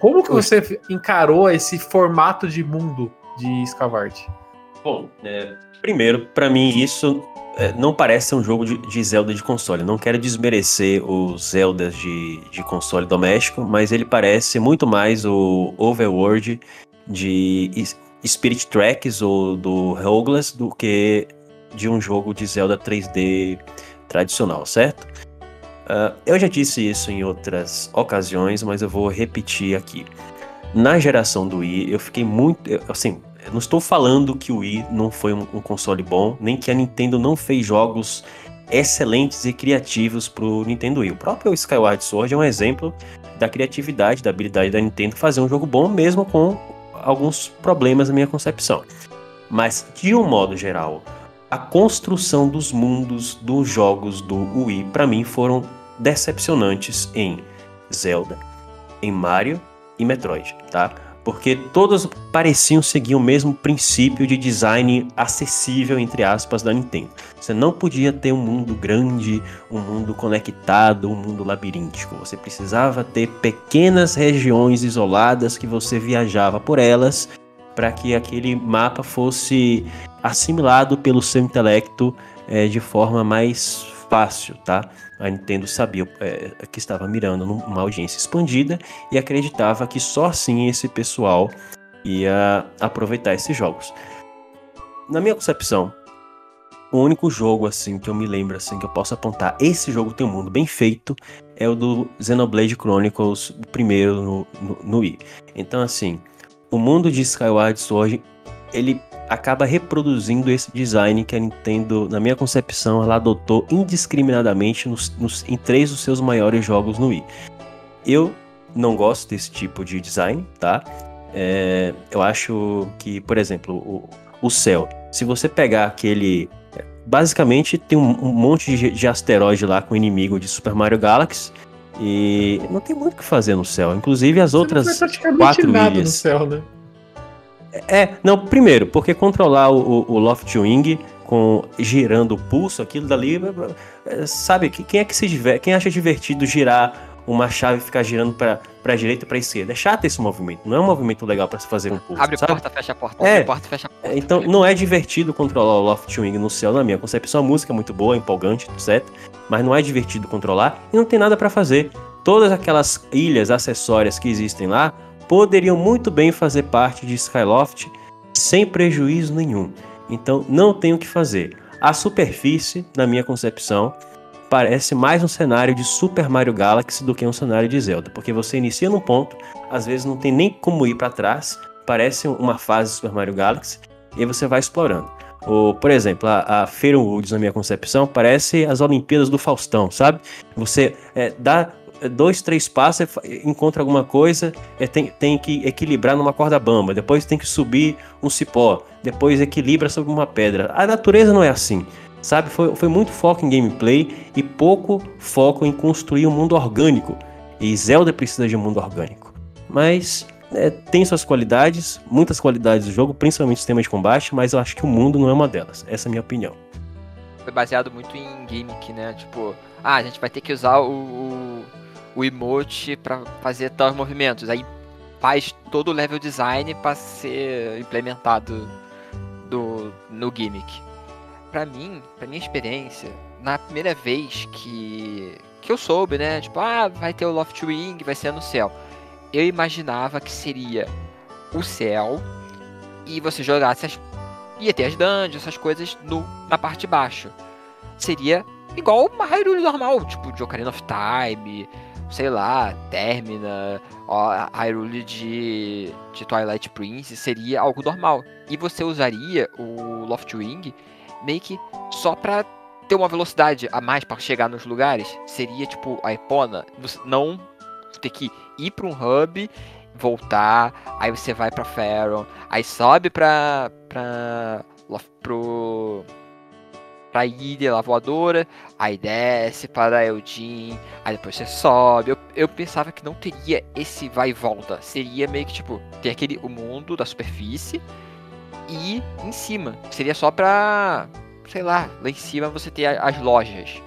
Como que você encarou esse formato de mundo de Skyward? Bom, é, primeiro, pra mim isso é, não parece ser um jogo de, de Zelda de console. Não quero desmerecer os Zeldas de, de console doméstico, mas ele parece muito mais o Overworld de Spirit Tracks ou do Roguelas do que de um jogo de Zelda 3D tradicional, certo? Uh, eu já disse isso em outras ocasiões, mas eu vou repetir aqui. Na geração do Wii, eu fiquei muito. Assim, eu não estou falando que o Wii não foi um, um console bom, nem que a Nintendo não fez jogos excelentes e criativos pro Nintendo Wii. O próprio Skyward Sword é um exemplo da criatividade, da habilidade da Nintendo fazer um jogo bom, mesmo com alguns problemas na minha concepção. Mas, de um modo geral, a construção dos mundos dos jogos do Wii, para mim, foram decepcionantes em Zelda, em Mario e Metroid, tá? Porque todas pareciam seguir o mesmo princípio de design acessível, entre aspas, da Nintendo. Você não podia ter um mundo grande, um mundo conectado, um mundo labiríntico. Você precisava ter pequenas regiões isoladas que você viajava por elas para que aquele mapa fosse assimilado pelo seu intelecto eh, de forma mais fácil, tá? A Nintendo sabia eh, que estava mirando numa audiência expandida e acreditava que só assim esse pessoal ia aproveitar esses jogos. Na minha concepção, o único jogo assim que eu me lembro assim que eu posso apontar, esse jogo tem um mundo bem feito, é o do Xenoblade Chronicles, o primeiro no, no, no Wii. Então assim, o mundo de Skyward Sword, ele acaba reproduzindo esse design que a Nintendo, na minha concepção, ela adotou indiscriminadamente nos, nos- em três dos seus maiores jogos no Wii. Eu não gosto desse tipo de design, tá? É, eu acho que, por exemplo, o, o céu, se você pegar aquele. Basicamente tem um, um monte de, de asteroide lá com inimigo de Super Mario Galaxy. E não tem muito o que fazer no céu. Inclusive as outras. Não praticamente quatro nada no ilhas. céu, né? É, não, primeiro, porque controlar o, o, o Loft Wing com girando o pulso, aquilo dali, é, sabe, que- quem é que se diver, quem acha divertido girar uma chave e ficar girando pra, pra direita e pra esquerda? É chato esse movimento, não é um movimento legal pra se fazer um pulso, Abre sabe? porta, fecha a porta. É. Abre porta, fecha a porta. Então, não é divertido controlar o Loft Wing no céu, na minha concepção. A música é muito boa, empolgante, etc. Mas não é divertido controlar e não tem nada pra fazer. Todas aquelas ilhas acessórias que existem lá poderiam muito bem fazer parte de Skyloft sem prejuízo nenhum. Então, não tem o que fazer. A superfície, na minha concepção, parece mais um cenário de Super Mario Galaxy do que um cenário de Zelda, porque você inicia num ponto, às vezes não tem nem como ir pra trás, parece uma fase de Super Mario Galaxy e você vai explorando. Ou, por exemplo, a, a Fair Woods, na minha concepção, parece as Olimpíadas do Faustão, sabe? Você é, dá dois, três passos, é, fa- encontra alguma coisa, é, tem, tem que equilibrar numa corda bamba, depois tem que subir um cipó, depois equilibra sobre uma pedra. A natureza não é assim, sabe? Foi, foi muito foco em gameplay e pouco foco em construir um mundo orgânico. E Zelda precisa de um mundo orgânico. Mas é, tem suas qualidades, muitas qualidades do jogo, principalmente o sistema de combate, mas eu acho que o mundo não é uma delas. Essa é a minha opinião. Foi baseado muito em gimmick, né? Tipo, ah, a gente vai ter que usar o, o, o emote pra fazer tais movimentos. Aí faz todo o level design pra ser implementado do, no gimmick. Pra mim, pra minha experiência, na primeira vez que, que eu soube, né? Tipo, ah, vai ter o Loft Wing, vai ser no céu. Eu imaginava que seria o céu e você jogasse as. ia ter as dungeons, essas coisas no, na parte de baixo. Seria igual uma Hyrule normal, tipo de Ocarina of Time, sei lá, Termina, Hyrule de, de Twilight Prince, seria algo normal. E você usaria o Loft Wing meio que só pra ter uma velocidade a mais pra chegar nos lugares. Seria tipo a Epona, não ter que ir pra um hub, voltar, aí você vai pra Faron, aí sobe pra. pra. Lof- pro. Pra ilha lá voadora, aí desce para Eldin, aí depois você sobe. Eu, eu pensava que não teria esse vai e volta. Seria meio que tipo, ter aquele o mundo da superfície e em cima. Seria só pra. sei lá, lá em cima você ter as lojas,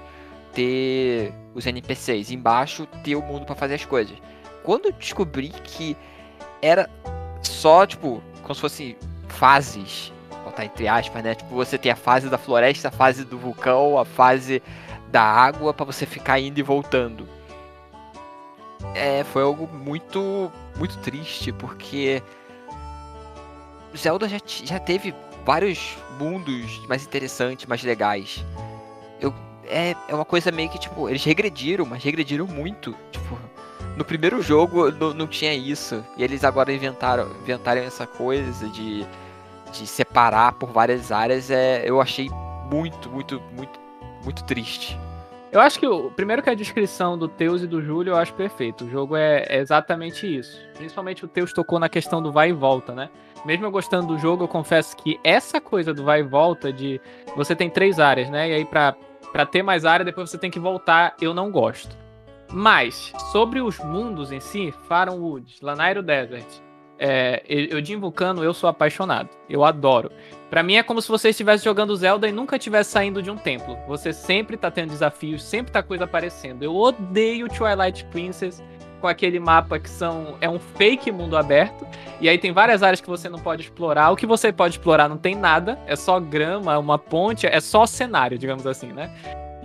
ter os NPCs, embaixo ter o mundo pra fazer as coisas. Quando eu descobri que era só, tipo, como se fosse fases, botar entre aspas, né? Tipo, você tem a fase da floresta, a fase do vulcão, a fase da água pra você ficar indo e voltando. É, foi algo muito, muito triste, porque Zelda já, já teve vários mundos mais interessantes, mais legais. Eu, é, é uma coisa meio que, tipo, eles regrediram, mas regrediram muito. Tipo, no primeiro jogo não, não tinha isso. E eles agora inventaram, inventaram essa coisa de, de separar por várias áreas. É, eu achei muito, muito, muito, muito triste. Eu acho que o primeiro que a descrição do Teus e do Júlio eu acho perfeito. O jogo é, é, exatamente isso. Principalmente o Teus tocou na questão do vai e volta, né? Mesmo eu gostando do jogo, eu confesso que essa coisa do vai e volta de você tem três áreas, né? E aí pra, pra ter mais área, depois você tem que voltar, eu não gosto. Mas, sobre os mundos em si, Faron Woods, Lanairo Desert, é, eu de Vulcano, eu sou apaixonado. Eu adoro. Para mim é como se você estivesse jogando Zelda e nunca estivesse saindo de um templo. Você sempre tá tendo desafios, sempre tá coisa aparecendo. Eu odeio Twilight Princess com aquele mapa que são é um fake mundo aberto e aí tem várias áreas que você não pode explorar. O que você pode explorar não tem nada, é só grama, uma ponte, é só cenário, digamos assim, né?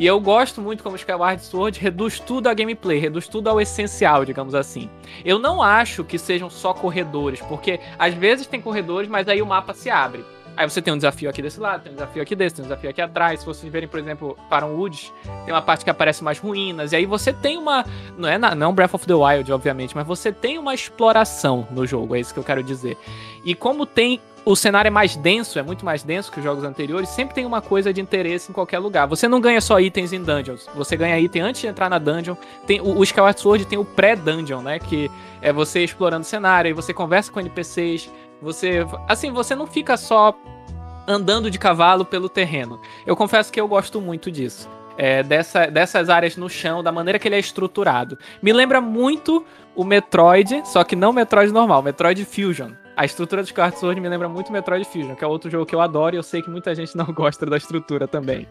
E eu gosto muito como Skyward Sword reduz tudo a gameplay, reduz tudo ao essencial, digamos assim. Eu não acho que sejam só corredores, porque às vezes tem corredores, mas aí o mapa se abre. Aí você tem um desafio aqui desse lado, tem um desafio aqui desse, tem um desafio aqui atrás. Se vocês verem, por exemplo, para um Woods, tem uma parte que aparece mais ruínas. E aí você tem uma. Não é não Breath of the Wild, obviamente, mas você tem uma exploração no jogo, é isso que eu quero dizer. E como tem o cenário é mais denso, é muito mais denso que os jogos anteriores, sempre tem uma coisa de interesse em qualquer lugar. Você não ganha só itens em dungeons, você ganha item antes de entrar na dungeon. Tem o, o Skyward Sword tem o pré-dungeon, né, que é você explorando o cenário, e você conversa com NPCs, você, assim, você não fica só andando de cavalo pelo terreno. Eu confesso que eu gosto muito disso. É, dessa, dessas áreas no chão, da maneira que ele é estruturado. Me lembra muito o Metroid, só que não Metroid normal, Metroid Fusion. A estrutura do Skyward Sword me lembra muito Metroid Fusion, que é outro jogo que eu adoro e eu sei que muita gente não gosta da estrutura também.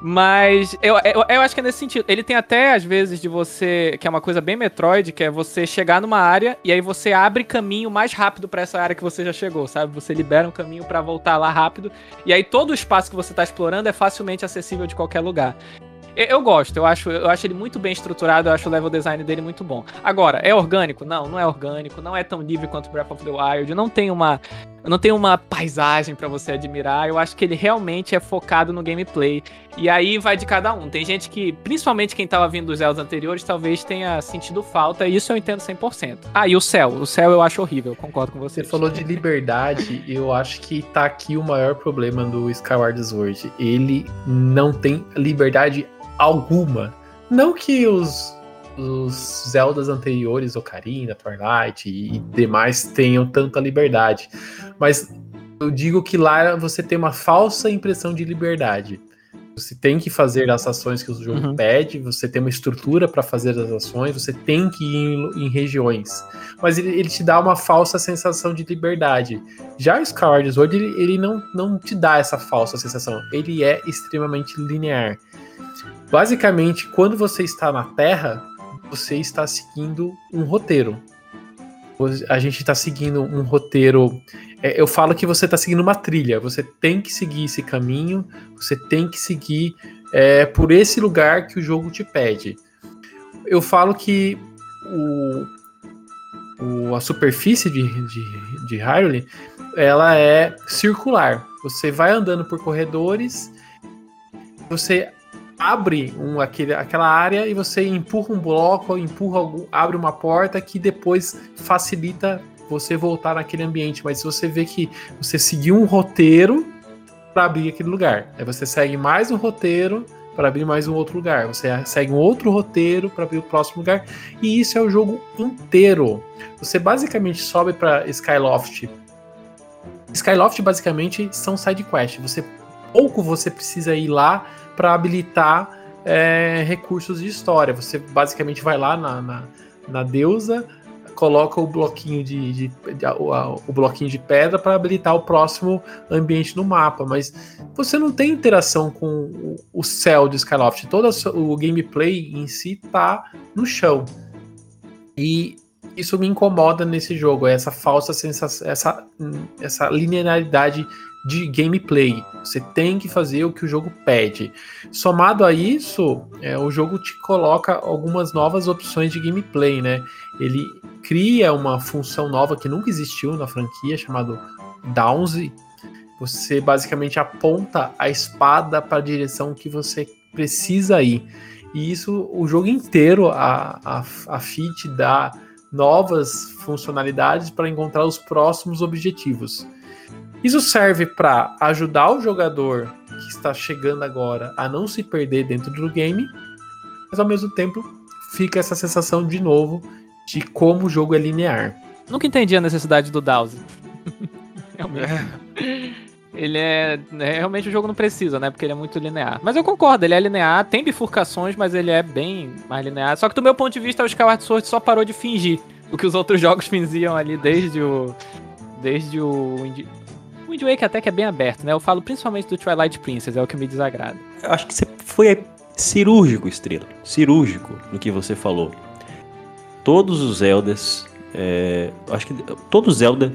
Mas eu, eu, eu, acho que é nesse sentido. Ele tem até, às vezes, de você. Que é uma coisa bem Metroid, que é você chegar numa área e aí você abre caminho mais rápido para essa área que você já chegou, sabe? Você libera um caminho para voltar lá rápido. E aí todo o espaço que você tá explorando é facilmente acessível de qualquer lugar. Eu gosto, eu acho, eu acho ele muito bem estruturado, eu acho o level design dele muito bom. Agora, é orgânico? Não, não é orgânico, não é tão livre quanto Breath of the Wild, não tem uma não tem uma paisagem para você admirar. Eu acho que ele realmente é focado no gameplay. E aí vai de cada um. Tem gente que, principalmente quem tava vindo dos Zeldas anteriores, talvez tenha sentido falta, e isso eu entendo 100%. Ah, e o céu, o céu eu acho horrível, concordo com você. Você falou de liberdade, eu acho que tá aqui o maior problema do Skyward Sword. Ele não tem liberdade alguma. Não que os, os Zeldas anteriores, Ocarina, Twilight e demais tenham tanta liberdade, mas eu digo que lá você tem uma falsa impressão de liberdade. Você tem que fazer as ações que o jogo uhum. pede, você tem uma estrutura para fazer as ações, você tem que ir em, em regiões. Mas ele, ele, te dá uma falsa sensação de liberdade. Já o Skyward Sword, ele, ele não, não te dá essa falsa sensação. Ele é extremamente linear. Basicamente, quando você está na Terra, você está seguindo um roteiro. A gente está seguindo um roteiro. É, eu falo que você está seguindo uma trilha. Você tem que seguir esse caminho. Você tem que seguir é, por esse lugar que o jogo te pede. Eu falo que o, o, a superfície de, de, de Hyrule ela é circular. Você vai andando por corredores. Você abre um, aquele, aquela área e você empurra um bloco, empurra algum, abre uma porta que depois facilita você voltar naquele ambiente. Mas você vê que você seguiu um roteiro para abrir aquele lugar, aí você segue mais um roteiro para abrir mais um outro lugar, você segue um outro roteiro para abrir o próximo lugar, e isso é o jogo inteiro. Você basicamente sobe para Skyloft. Skyloft basicamente são side quests. Você pouco você precisa ir lá para habilitar é, recursos de história. Você basicamente vai lá na, na, na deusa, coloca o bloquinho de, de, de o, o, bloquinho de pedra para habilitar o próximo ambiente no mapa, mas você não tem interação com o, o céu de Skyloft. Todo o gameplay em si tá no chão. E isso me incomoda nesse jogo, é essa falsa sensação, essa, essa linearidade de gameplay. Você tem que fazer o que o jogo pede. Somado a isso, é, o jogo te coloca algumas novas opções de gameplay, né? Ele cria uma função nova que nunca existiu na franquia, chamado Downsy. Você basicamente aponta a espada para a direção que você precisa ir. E isso, o jogo inteiro, a, a, a FIT dá novas funcionalidades para encontrar os próximos objetivos. Isso serve para ajudar o jogador que está chegando agora a não se perder dentro do game, mas ao mesmo tempo fica essa sensação de novo de como o jogo é linear. Nunca entendi a necessidade do Dowse. Realmente. Ele é, é, Realmente o jogo não precisa, né? Porque ele é muito linear. Mas eu concordo, ele é linear, tem bifurcações, mas ele é bem mais linear. Só que do meu ponto de vista, o Skyward Sword só parou de fingir o que os outros jogos fingiam ali desde o. Desde o. O Wind Waker até que é bem aberto, né? Eu falo principalmente do Twilight Princess, é o que me desagrada. Eu acho que você foi cirúrgico, Estrela. Cirúrgico no que você falou. Todos os Zeldas. É, acho que todo Zelda,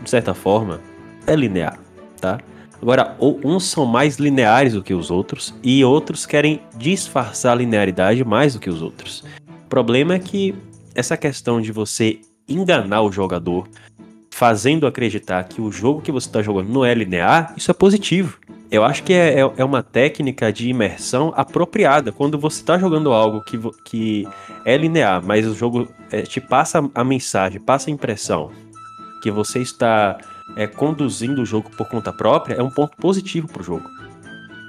de certa forma, é linear tá? Agora, uns são mais lineares do que os outros e outros querem disfarçar a linearidade mais do que os outros. O problema é que essa questão de você enganar o jogador, fazendo acreditar que o jogo que você está jogando não é linear, isso é positivo. Eu acho que é, é, é uma técnica de imersão apropriada. Quando você está jogando algo que, que é linear, mas o jogo é, te passa a mensagem, passa a impressão que você está é, conduzindo o jogo por conta própria é um ponto positivo pro jogo.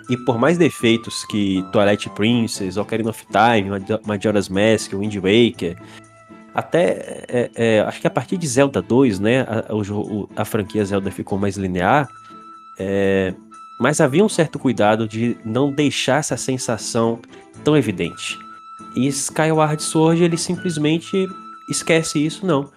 E por mais defeitos que Twilight Princess, Ocarina of Time, Majora's Mask, Wind Waker, até é, é, acho que a partir de Zelda 2, né, a, a franquia Zelda ficou mais linear, é, mas havia um certo cuidado de não deixar essa sensação tão evidente. E Skyward Sword ele simplesmente esquece isso, não.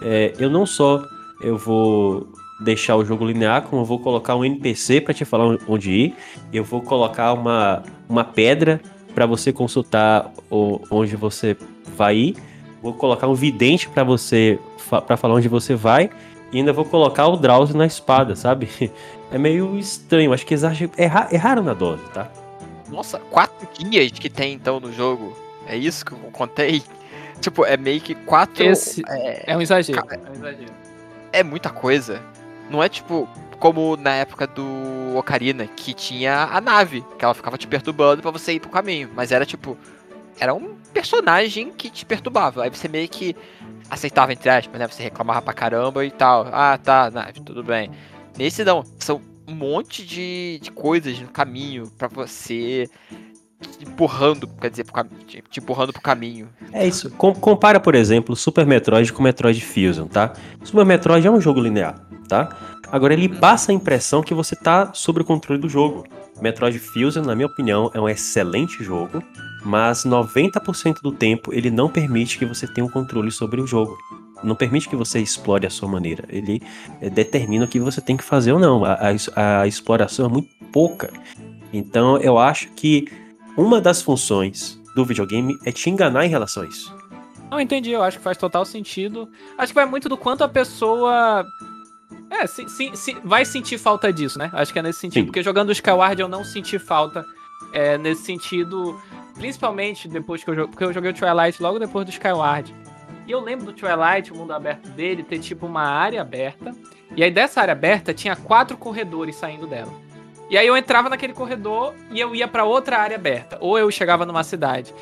É, eu não só eu vou deixar o jogo linear, como eu vou colocar um NPC para te falar onde ir, eu vou colocar uma, uma pedra para você consultar onde você vai ir, vou colocar um vidente para você para falar onde você vai e ainda vou colocar o Drowsy na espada, sabe? É meio estranho, acho que exager... erra... erraram na dose, tá? Nossa, quatro guias que tem então no jogo. É isso que eu contei? Tipo, é meio que quatro. Esse é, é um exagero. É um exagero. É muita coisa. Não é tipo como na época do Ocarina, que tinha a nave, que ela ficava te perturbando para você ir pro caminho. Mas era tipo. Era um personagem que te perturbava. Aí você meio que aceitava, entre aspas, né? Você reclamava pra caramba e tal. Ah, tá, nave, tudo bem. Nesse não, são um monte de, de coisas no caminho para você te empurrando, quer dizer, pro, te empurrando pro caminho. É isso. Com, compara, por exemplo, Super Metroid com Metroid Fusion, tá? Super Metroid é um jogo linear tá? Agora ele passa a impressão que você tá sob o controle do jogo. Metroid Fusion, na minha opinião, é um excelente jogo, mas 90% do tempo ele não permite que você tenha um controle sobre o jogo. Não permite que você explore a sua maneira. Ele eh, determina o que você tem que fazer ou não. A, a, a exploração é muito pouca. Então eu acho que uma das funções do videogame é te enganar em relação a isso. Não entendi, eu acho que faz total sentido. Acho que vai muito do quanto a pessoa é, sim, sim, sim, vai sentir falta disso, né? Acho que é nesse sentido. Sim. Porque jogando Skyward eu não senti falta é, nesse sentido. Principalmente depois que eu joguei. Porque eu joguei o Twilight logo depois do Skyward. E eu lembro do Twilight, o mundo aberto dele, ter tipo uma área aberta. E aí dessa área aberta tinha quatro corredores saindo dela. E aí eu entrava naquele corredor e eu ia para outra área aberta. Ou eu chegava numa cidade.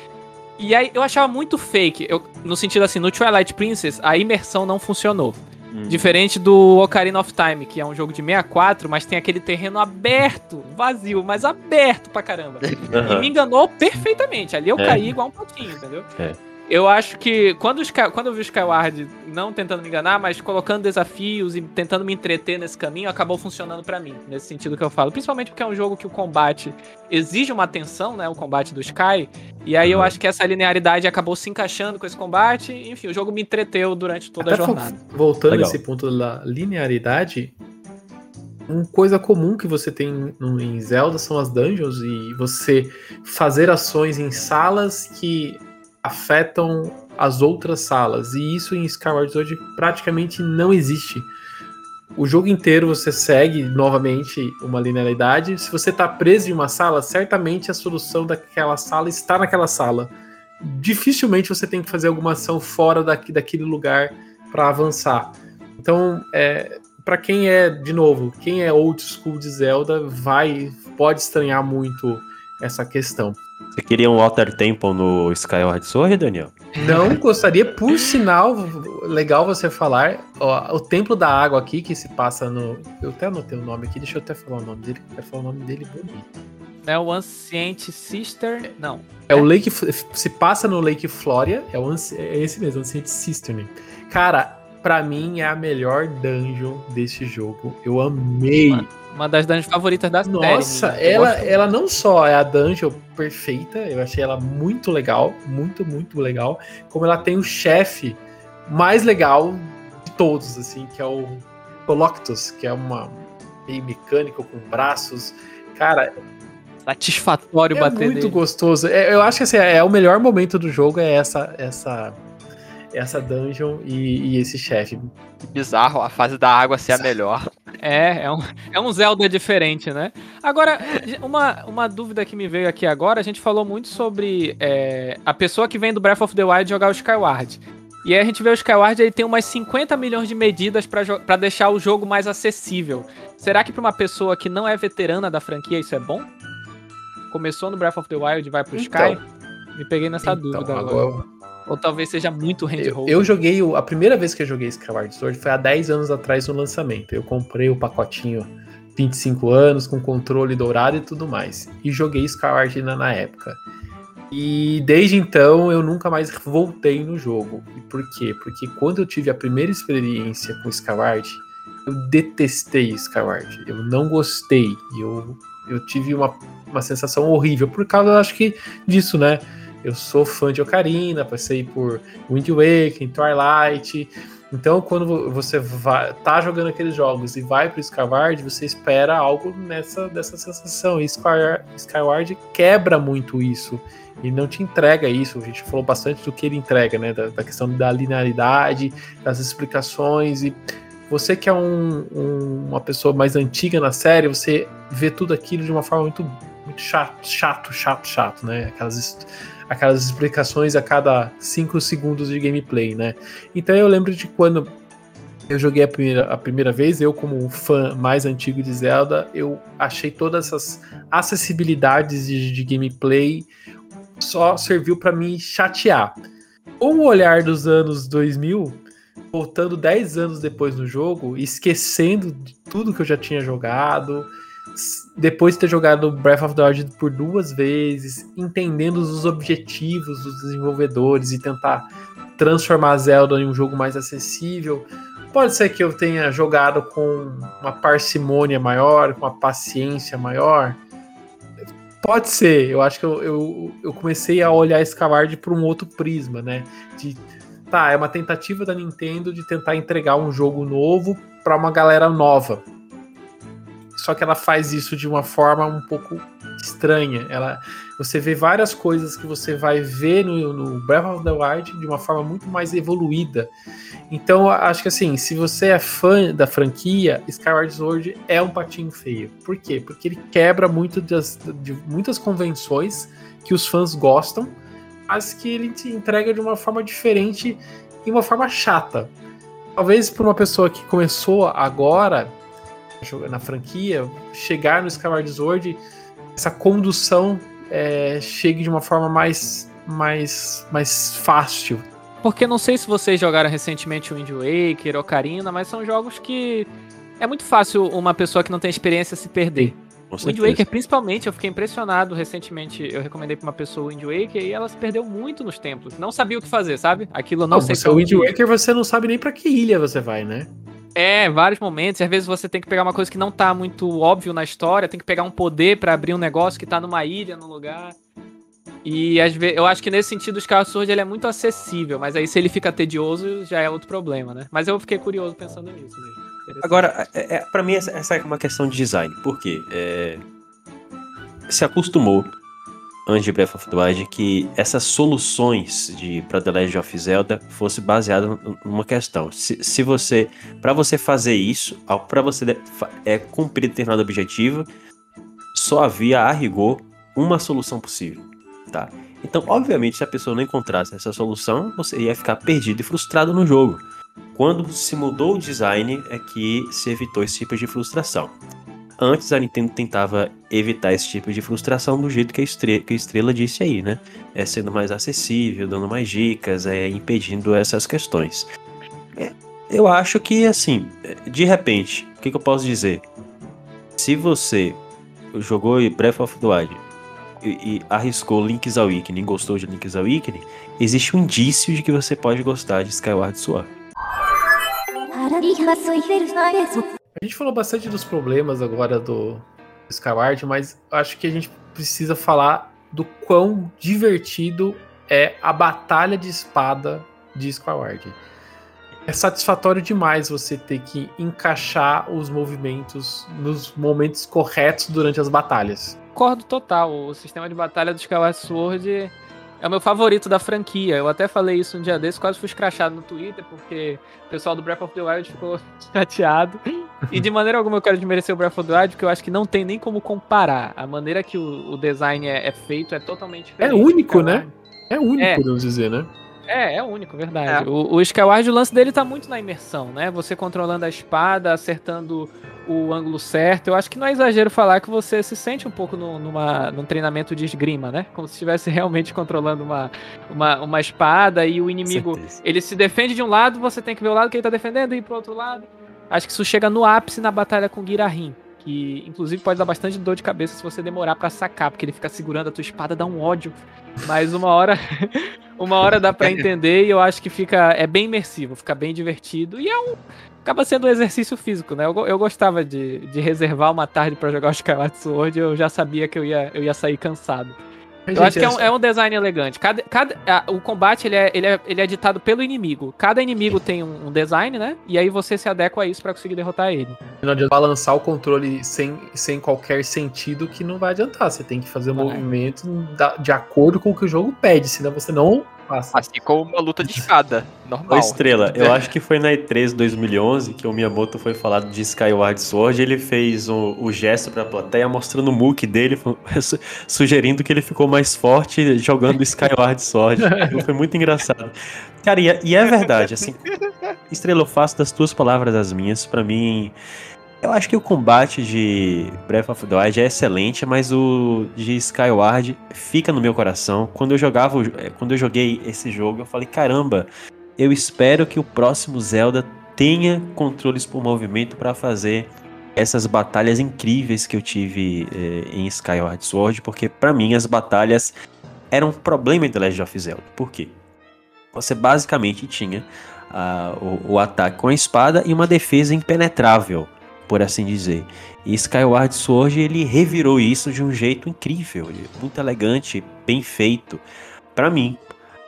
E aí eu achava muito fake. Eu, no sentido assim, no Twilight Princess, a imersão não funcionou. Hum. Diferente do Ocarina of Time, que é um jogo de 64, mas tem aquele terreno aberto, vazio, mas aberto pra caramba. Uhum. E me enganou perfeitamente. Ali eu é. caí igual um pouquinho, entendeu? É. Eu acho que quando, quando eu vi o Skyward não tentando me enganar, mas colocando desafios e tentando me entreter nesse caminho, acabou funcionando para mim, nesse sentido que eu falo. Principalmente porque é um jogo que o combate exige uma atenção, né? O combate do Sky. E aí eu uhum. acho que essa linearidade acabou se encaixando com esse combate. Enfim, o jogo me entreteu durante toda Até a jornada. Voltando Legal. a esse ponto da linearidade, uma coisa comum que você tem em Zelda são as dungeons e você fazer ações em salas que afetam as outras salas. E isso em Skyward Sword praticamente não existe. O jogo inteiro você segue novamente uma linearidade. Se você está preso em uma sala, certamente a solução daquela sala está naquela sala. Dificilmente você tem que fazer alguma ação fora daqui, daquele lugar para avançar. Então, é, para quem é, de novo, quem é old school de Zelda, vai pode estranhar muito essa questão. Você queria um Water Temple no Skyward Sword, Daniel? Não gostaria, por sinal, legal você falar, ó, o Templo da Água aqui, que se passa no. Eu até anotei o nome aqui, deixa eu até falar o nome dele, quero falar o nome dele bonito. É o Ancient Sister. Não. É o Lake. Se passa no Lake Floria, é, o, é esse mesmo, Ancient Cistern. Cara, pra mim é a melhor dungeon desse jogo. Eu amei. Mano, Uma das dungeons favoritas da série. Nossa. Eu ela, ela não só é a dungeon perfeita, eu achei ela muito legal, muito, muito legal, como ela tem o chefe mais legal de todos, assim, que é o Coloctus, que é uma meio mecânico com braços. Cara, Satisfatório é bater muito nele. gostoso. É, eu acho que assim, é o melhor momento do jogo é essa essa essa dungeon e, e esse chefe. Que bizarro a fase da água ser a melhor. É, é um, é um Zelda diferente, né? Agora, uma, uma dúvida que me veio aqui agora, a gente falou muito sobre é, a pessoa que vem do Breath of the Wild jogar o Skyward. E aí a gente vê o Skyward, ele tem umas 50 milhões de medidas pra deixar o jogo mais acessível. Será que pra uma pessoa que não é veterana da franquia isso é bom? Começou no Breath of the Wild e vai pro Sky? Me peguei nessa Então, dúvida agora. agora- Ou talvez seja muito Eu, handhold. eu joguei, o- a primeira vez que eu joguei Skyward Sword foi há 10 anos atrás no lançamento. Eu comprei o pacotinho 25 anos, com controle dourado e tudo mais. E joguei Skyward na, na época. E desde então eu nunca mais voltei no jogo. E por quê? Porque quando eu tive a primeira experiência com Skyward, eu detestei Skyward. Eu não gostei. Eu, eu tive uma, uma sensação horrível. Por causa, acho que, disso, né? Eu sou fã de Ocarina, passei por Wind Waker, Twilight. Então, quando vo- você vai, tá jogando aqueles jogos e vai pro Skyward, você espera algo nessa dessa sensação. E Skyward, Skyward quebra muito isso e não te entrega isso. A gente falou bastante do que ele entrega, né? Da, da questão da linearidade, das explicações e você que é um- um- uma pessoa mais antiga na série, você vê tudo aquilo de uma forma muito, muito chato, chato, chato, chato, né? Aquelas, aquelas explicações a cada 5 segundos de gameplay, né? Então eu lembro de quando eu joguei a primeira, a primeira vez, eu como um fã mais antigo de Zelda, eu achei todas essas acessibilidades de, de gameplay só serviu para me chatear. Com o olhar dos anos 2000, voltando 10 anos depois no jogo, esquecendo de tudo que eu já tinha jogado, depois de ter jogado Breath of the Wild por duas vezes, entendendo os objetivos dos desenvolvedores e tentar transformar Zelda em um jogo mais acessível. Pode ser que eu tenha jogado com uma parcimônia maior, com uma paciência maior. Pode ser, eu acho que eu, eu, eu comecei a olhar Skyward por um outro prisma, né? De tá, é uma tentativa da Nintendo de tentar entregar um jogo novo para uma galera nova. Só que ela faz isso de uma forma um pouco estranha. Ela, você vê várias coisas que você vai ver no, no Breath of the Wild de uma forma muito mais evoluída. Então, acho que assim, se você é fã da franquia, Skyward Sword é um patinho feio. Por quê? Porque ele quebra muito das, de muitas convenções que os fãs gostam, mas que ele te entrega de uma forma diferente e uma forma chata. Talvez para uma pessoa que começou agora na franquia, chegar no Skyward Sword, essa condução é, chegue de uma forma mais, mais, mais fácil. Porque não sei se vocês jogaram recentemente o Wind Waker, Ocarina, mas são jogos que é muito fácil uma pessoa que não tem experiência se perder. Com O Wind. Waker, principalmente, eu fiquei impressionado recentemente. Eu recomendei pra uma pessoa o Wind Waker e ela se perdeu muito nos templos. Não sabia o que fazer, sabe? Aquilo eu não, Não, sei você, o Wind. Waker você não sabe nem para que ilha você vai, né? É, vários momentos. E às vezes você tem que pegar uma coisa que não tá muito óbvio na história, tem que pegar um poder pra abrir um negócio que tá numa ilha, num lugar. E às vezes, eu acho que nesse sentido o Skyward Sword ele é muito acessível, mas aí se ele fica tedioso já é outro problema, né? Mas eu fiquei curioso pensando nisso mesmo. Agora, é, é, para mim, essa, essa é uma questão de design. Por quê? É, se acostumou, antes de Breath of the Wild, que essas soluções de para The Legend of Zelda fosse baseada numa questão. Se, se você, para você fazer isso, para você é, cumprir determinado objetivo, só havia a rigor uma solução possível, tá? Então, obviamente, se a pessoa não encontrasse essa solução, você ia ficar perdido e frustrado no jogo. Quando se mudou o design é que se evitou esse tipo de frustração. antes a Nintendo tentava evitar esse tipo de frustração do jeito que a Estrela, que a Estrela disse aí, né? É sendo mais acessível, dando mais dicas, é impedindo essas questões. É, eu acho que, assim, de repente, o que, que eu posso dizer? Se você jogou Breath of the Wild e, e arriscou Link's Awakening gostou de Link's Awakening, existe um indício de que você pode gostar de Skyward Sword. A gente falou bastante dos problemas agora do Skyward, mas acho que a gente precisa falar do quão divertido é a batalha de espada de Skyward. É satisfatório demais você ter que encaixar os movimentos nos momentos corretos durante as batalhas. Concordo total. O sistema de batalha do Skyward Sword é o meu favorito da franquia. Eu até falei isso um dia desse, quase fui escrachado no Twitter, porque o pessoal do Breath of the Wild ficou chateado. E de maneira alguma eu quero desmerecer o Breath of the Wild, porque eu acho que não tem nem como comparar. A maneira que o, o design é, é, feito é totalmente diferente. É único, né? É único, é. podemos dizer, né? É, é único, verdade. É. O, o Skyward, o lance dele tá muito na imersão, né? Você controlando a espada, acertando o ângulo certo. Eu acho que não é exagero falar que você se sente um pouco no, numa, num treinamento de esgrima, né? Como se estivesse realmente controlando uma, uma, uma espada e o inimigo ele se defende de um lado, você tem que ver o lado que ele tá defendendo e ir pro outro lado. Acho que isso chega no ápice na batalha com Girahin. Que inclusive pode dar bastante dor de cabeça se você demorar para sacar, porque ele fica segurando a tua espada, dá um ódio. Mas uma hora, uma hora dá para entender e eu acho que fica é bem imersivo, fica bem divertido e é um acaba sendo um exercício físico, né? Eu, eu gostava de, de reservar uma tarde para jogar o Skyward Sword, eu já sabia que eu ia, eu ia sair cansado. Eu acho que é um, é um, design elegante. Cada, cada, a, o combate ele é, ele, é, ele é ditado pelo inimigo. Cada inimigo tem um, um design, né? E aí você se adequa a isso para conseguir derrotar ele. Não adianta balançar o controle sem, sem qualquer sentido que não vai adiantar. Você tem que fazer o movimento de acordo com o que o jogo pede, senão você não Passa. Assim como uma luta de espada, normal. Ô, Estrela, eu acho que foi na E3 2011 que o Miyamoto foi falado de Skyward Sword, ele fez o, o gesto pra plateia mostrando o muque dele, sugerindo que ele ficou mais forte jogando Skyward Sword. foi muito engraçado. Cara, e, é, e é verdade, assim, Estrela, eu faço das tuas palavras as minhas, para mim... Eu acho que o combate de Breath of the Wild é excelente, mas o de Skyward fica no meu coração. Quando eu jogava, é, quando eu joguei esse jogo, eu falei, caramba, eu espero que o próximo Zelda tenha controles por movimento para fazer essas batalhas incríveis que eu tive eh, em Skyward Sword, porque para mim as batalhas eram um problema em The Legend of Zelda. Por quê? Você basicamente tinha uh, o, o ataque com a espada e uma defesa impenetrável por assim dizer. E Skyward Sword ele revirou isso de um jeito incrível, muito elegante, bem feito. Para mim,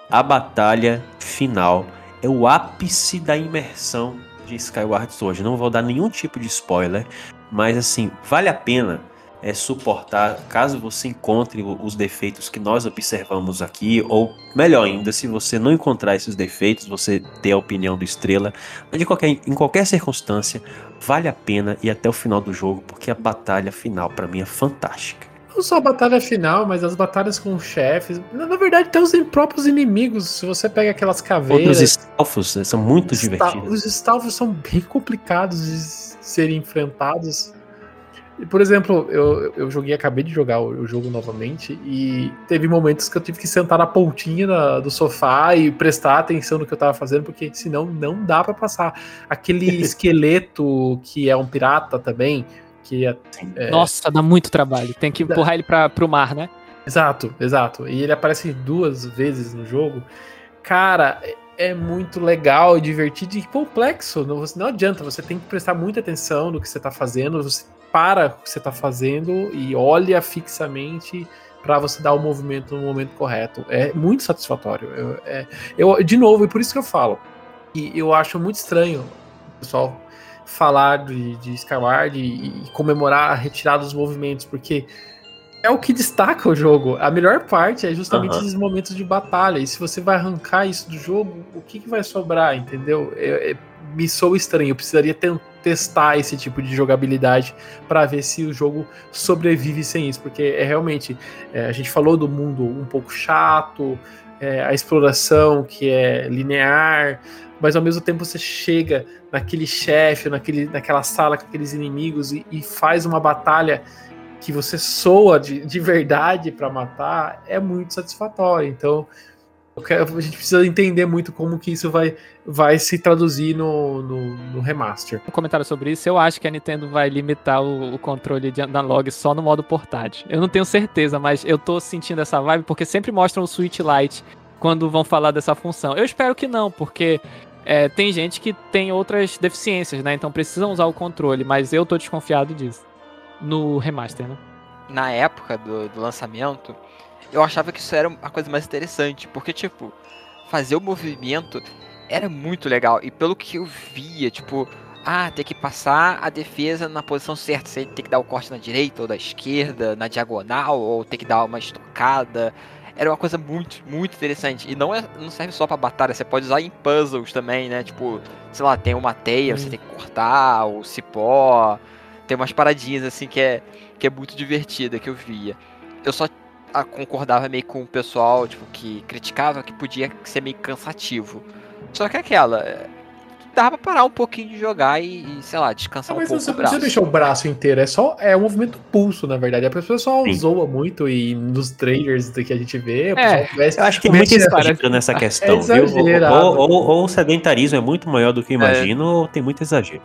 a batalha final é o ápice da imersão de Skyward Sword. Não vou dar nenhum tipo de spoiler, mas assim, vale a pena é, suportar caso você encontre os defeitos que nós observamos aqui, ou melhor ainda, se você não encontrar esses defeitos, você ter a opinião do Estrela, mas de qualquer, em qualquer circunstância, vale a pena ir até o final do jogo, porque a batalha final para mim é fantástica. Não só a batalha final, mas as batalhas com chefes. Na, verdade, até os próprios inimigos. Se você pega aquelas caveiras. Os stalfos né, são muito divertidos. Os stalfos são bem complicados de serem enfrentados. Por exemplo, eu, eu joguei, acabei de jogar o, o, jogo novamente e teve momentos que eu tive que sentar na pontinha na, do sofá e prestar atenção no que eu tava fazendo, porque senão não dá para passar. Aquele esqueleto que é um pirata também, que é, é, Nossa, dá muito trabalho. Tem que empurrar ele para pro mar, né? Exato, exato. E ele aparece duas vezes no jogo. Cara, é muito legal, divertido e complexo. Não, não adianta, você tem que prestar muita atenção no que você está fazendo, você para o que você está fazendo e olha fixamente para você dar o movimento no momento correto. É muito satisfatório. Eu, é, eu, de novo, e por isso que eu falo. E eu acho muito estranho, pessoal, falar de, de Skyward e, e comemorar a retirada dos movimentos, porque é o que destaca o jogo. A melhor parte é justamente uhum. esses momentos de batalha. E se você vai arrancar isso do jogo, o que, que vai sobrar, entendeu? É, é, me sou estranho. Eu precisaria tentar testar esse tipo de jogabilidade para ver se o jogo sobrevive sem isso, porque é realmente é, a gente falou do mundo um pouco chato, é, a exploração que é linear, mas ao mesmo tempo você chega naquele chefe, naquele, naquela sala com aqueles inimigos e, e faz uma batalha que você soa de, de verdade para matar, é muito satisfatório. Então, quero, a gente precisa entender muito como que isso vai, vai se traduzir no, no, no, remaster. Um comentário sobre isso, eu acho que a Nintendo vai limitar o, o, controle de analog só no modo portátil. Eu não tenho certeza, mas eu tô sentindo essa vibe porque sempre mostram o Switch Lite quando vão falar dessa função. Eu espero que não, porque é, tem gente que tem outras deficiências, né? Então precisam usar o controle, mas eu tô desconfiado disso. No remaster, né? Na época do, do lançamento, eu achava que isso era a coisa mais interessante, porque, tipo, fazer o movimento era muito legal. E pelo que eu via, tipo, ah, tem que passar a defesa na posição certa. Você tem que dar o corte na direita ou da esquerda, na diagonal, ou tem que dar uma estocada era uma coisa muito, muito interessante. E não, é, não serve só pra batalha, você pode usar em puzzles também, né? Tipo, sei lá, tem uma teia, você tem que cortar, o cipó. Tem umas paradinhas assim que é, que é muito divertida que eu via. Eu só ah, concordava meio com o pessoal, tipo, que criticava que podia ser meio cansativo. Só que é aquela, dava pra parar um pouquinho de jogar e, e sei lá, descansar ah, um pouco você o braço. Você deixar o braço inteiro, é só é um movimento pulso, na verdade. A pessoa Sim. zoa muito e nos trailers que a gente vê, é, eu acho que muito exagero nessa é questão, é viu? Ou, ou, ou, o sedentarismo é muito maior do que eu imagino, é. ou tem muito exagero.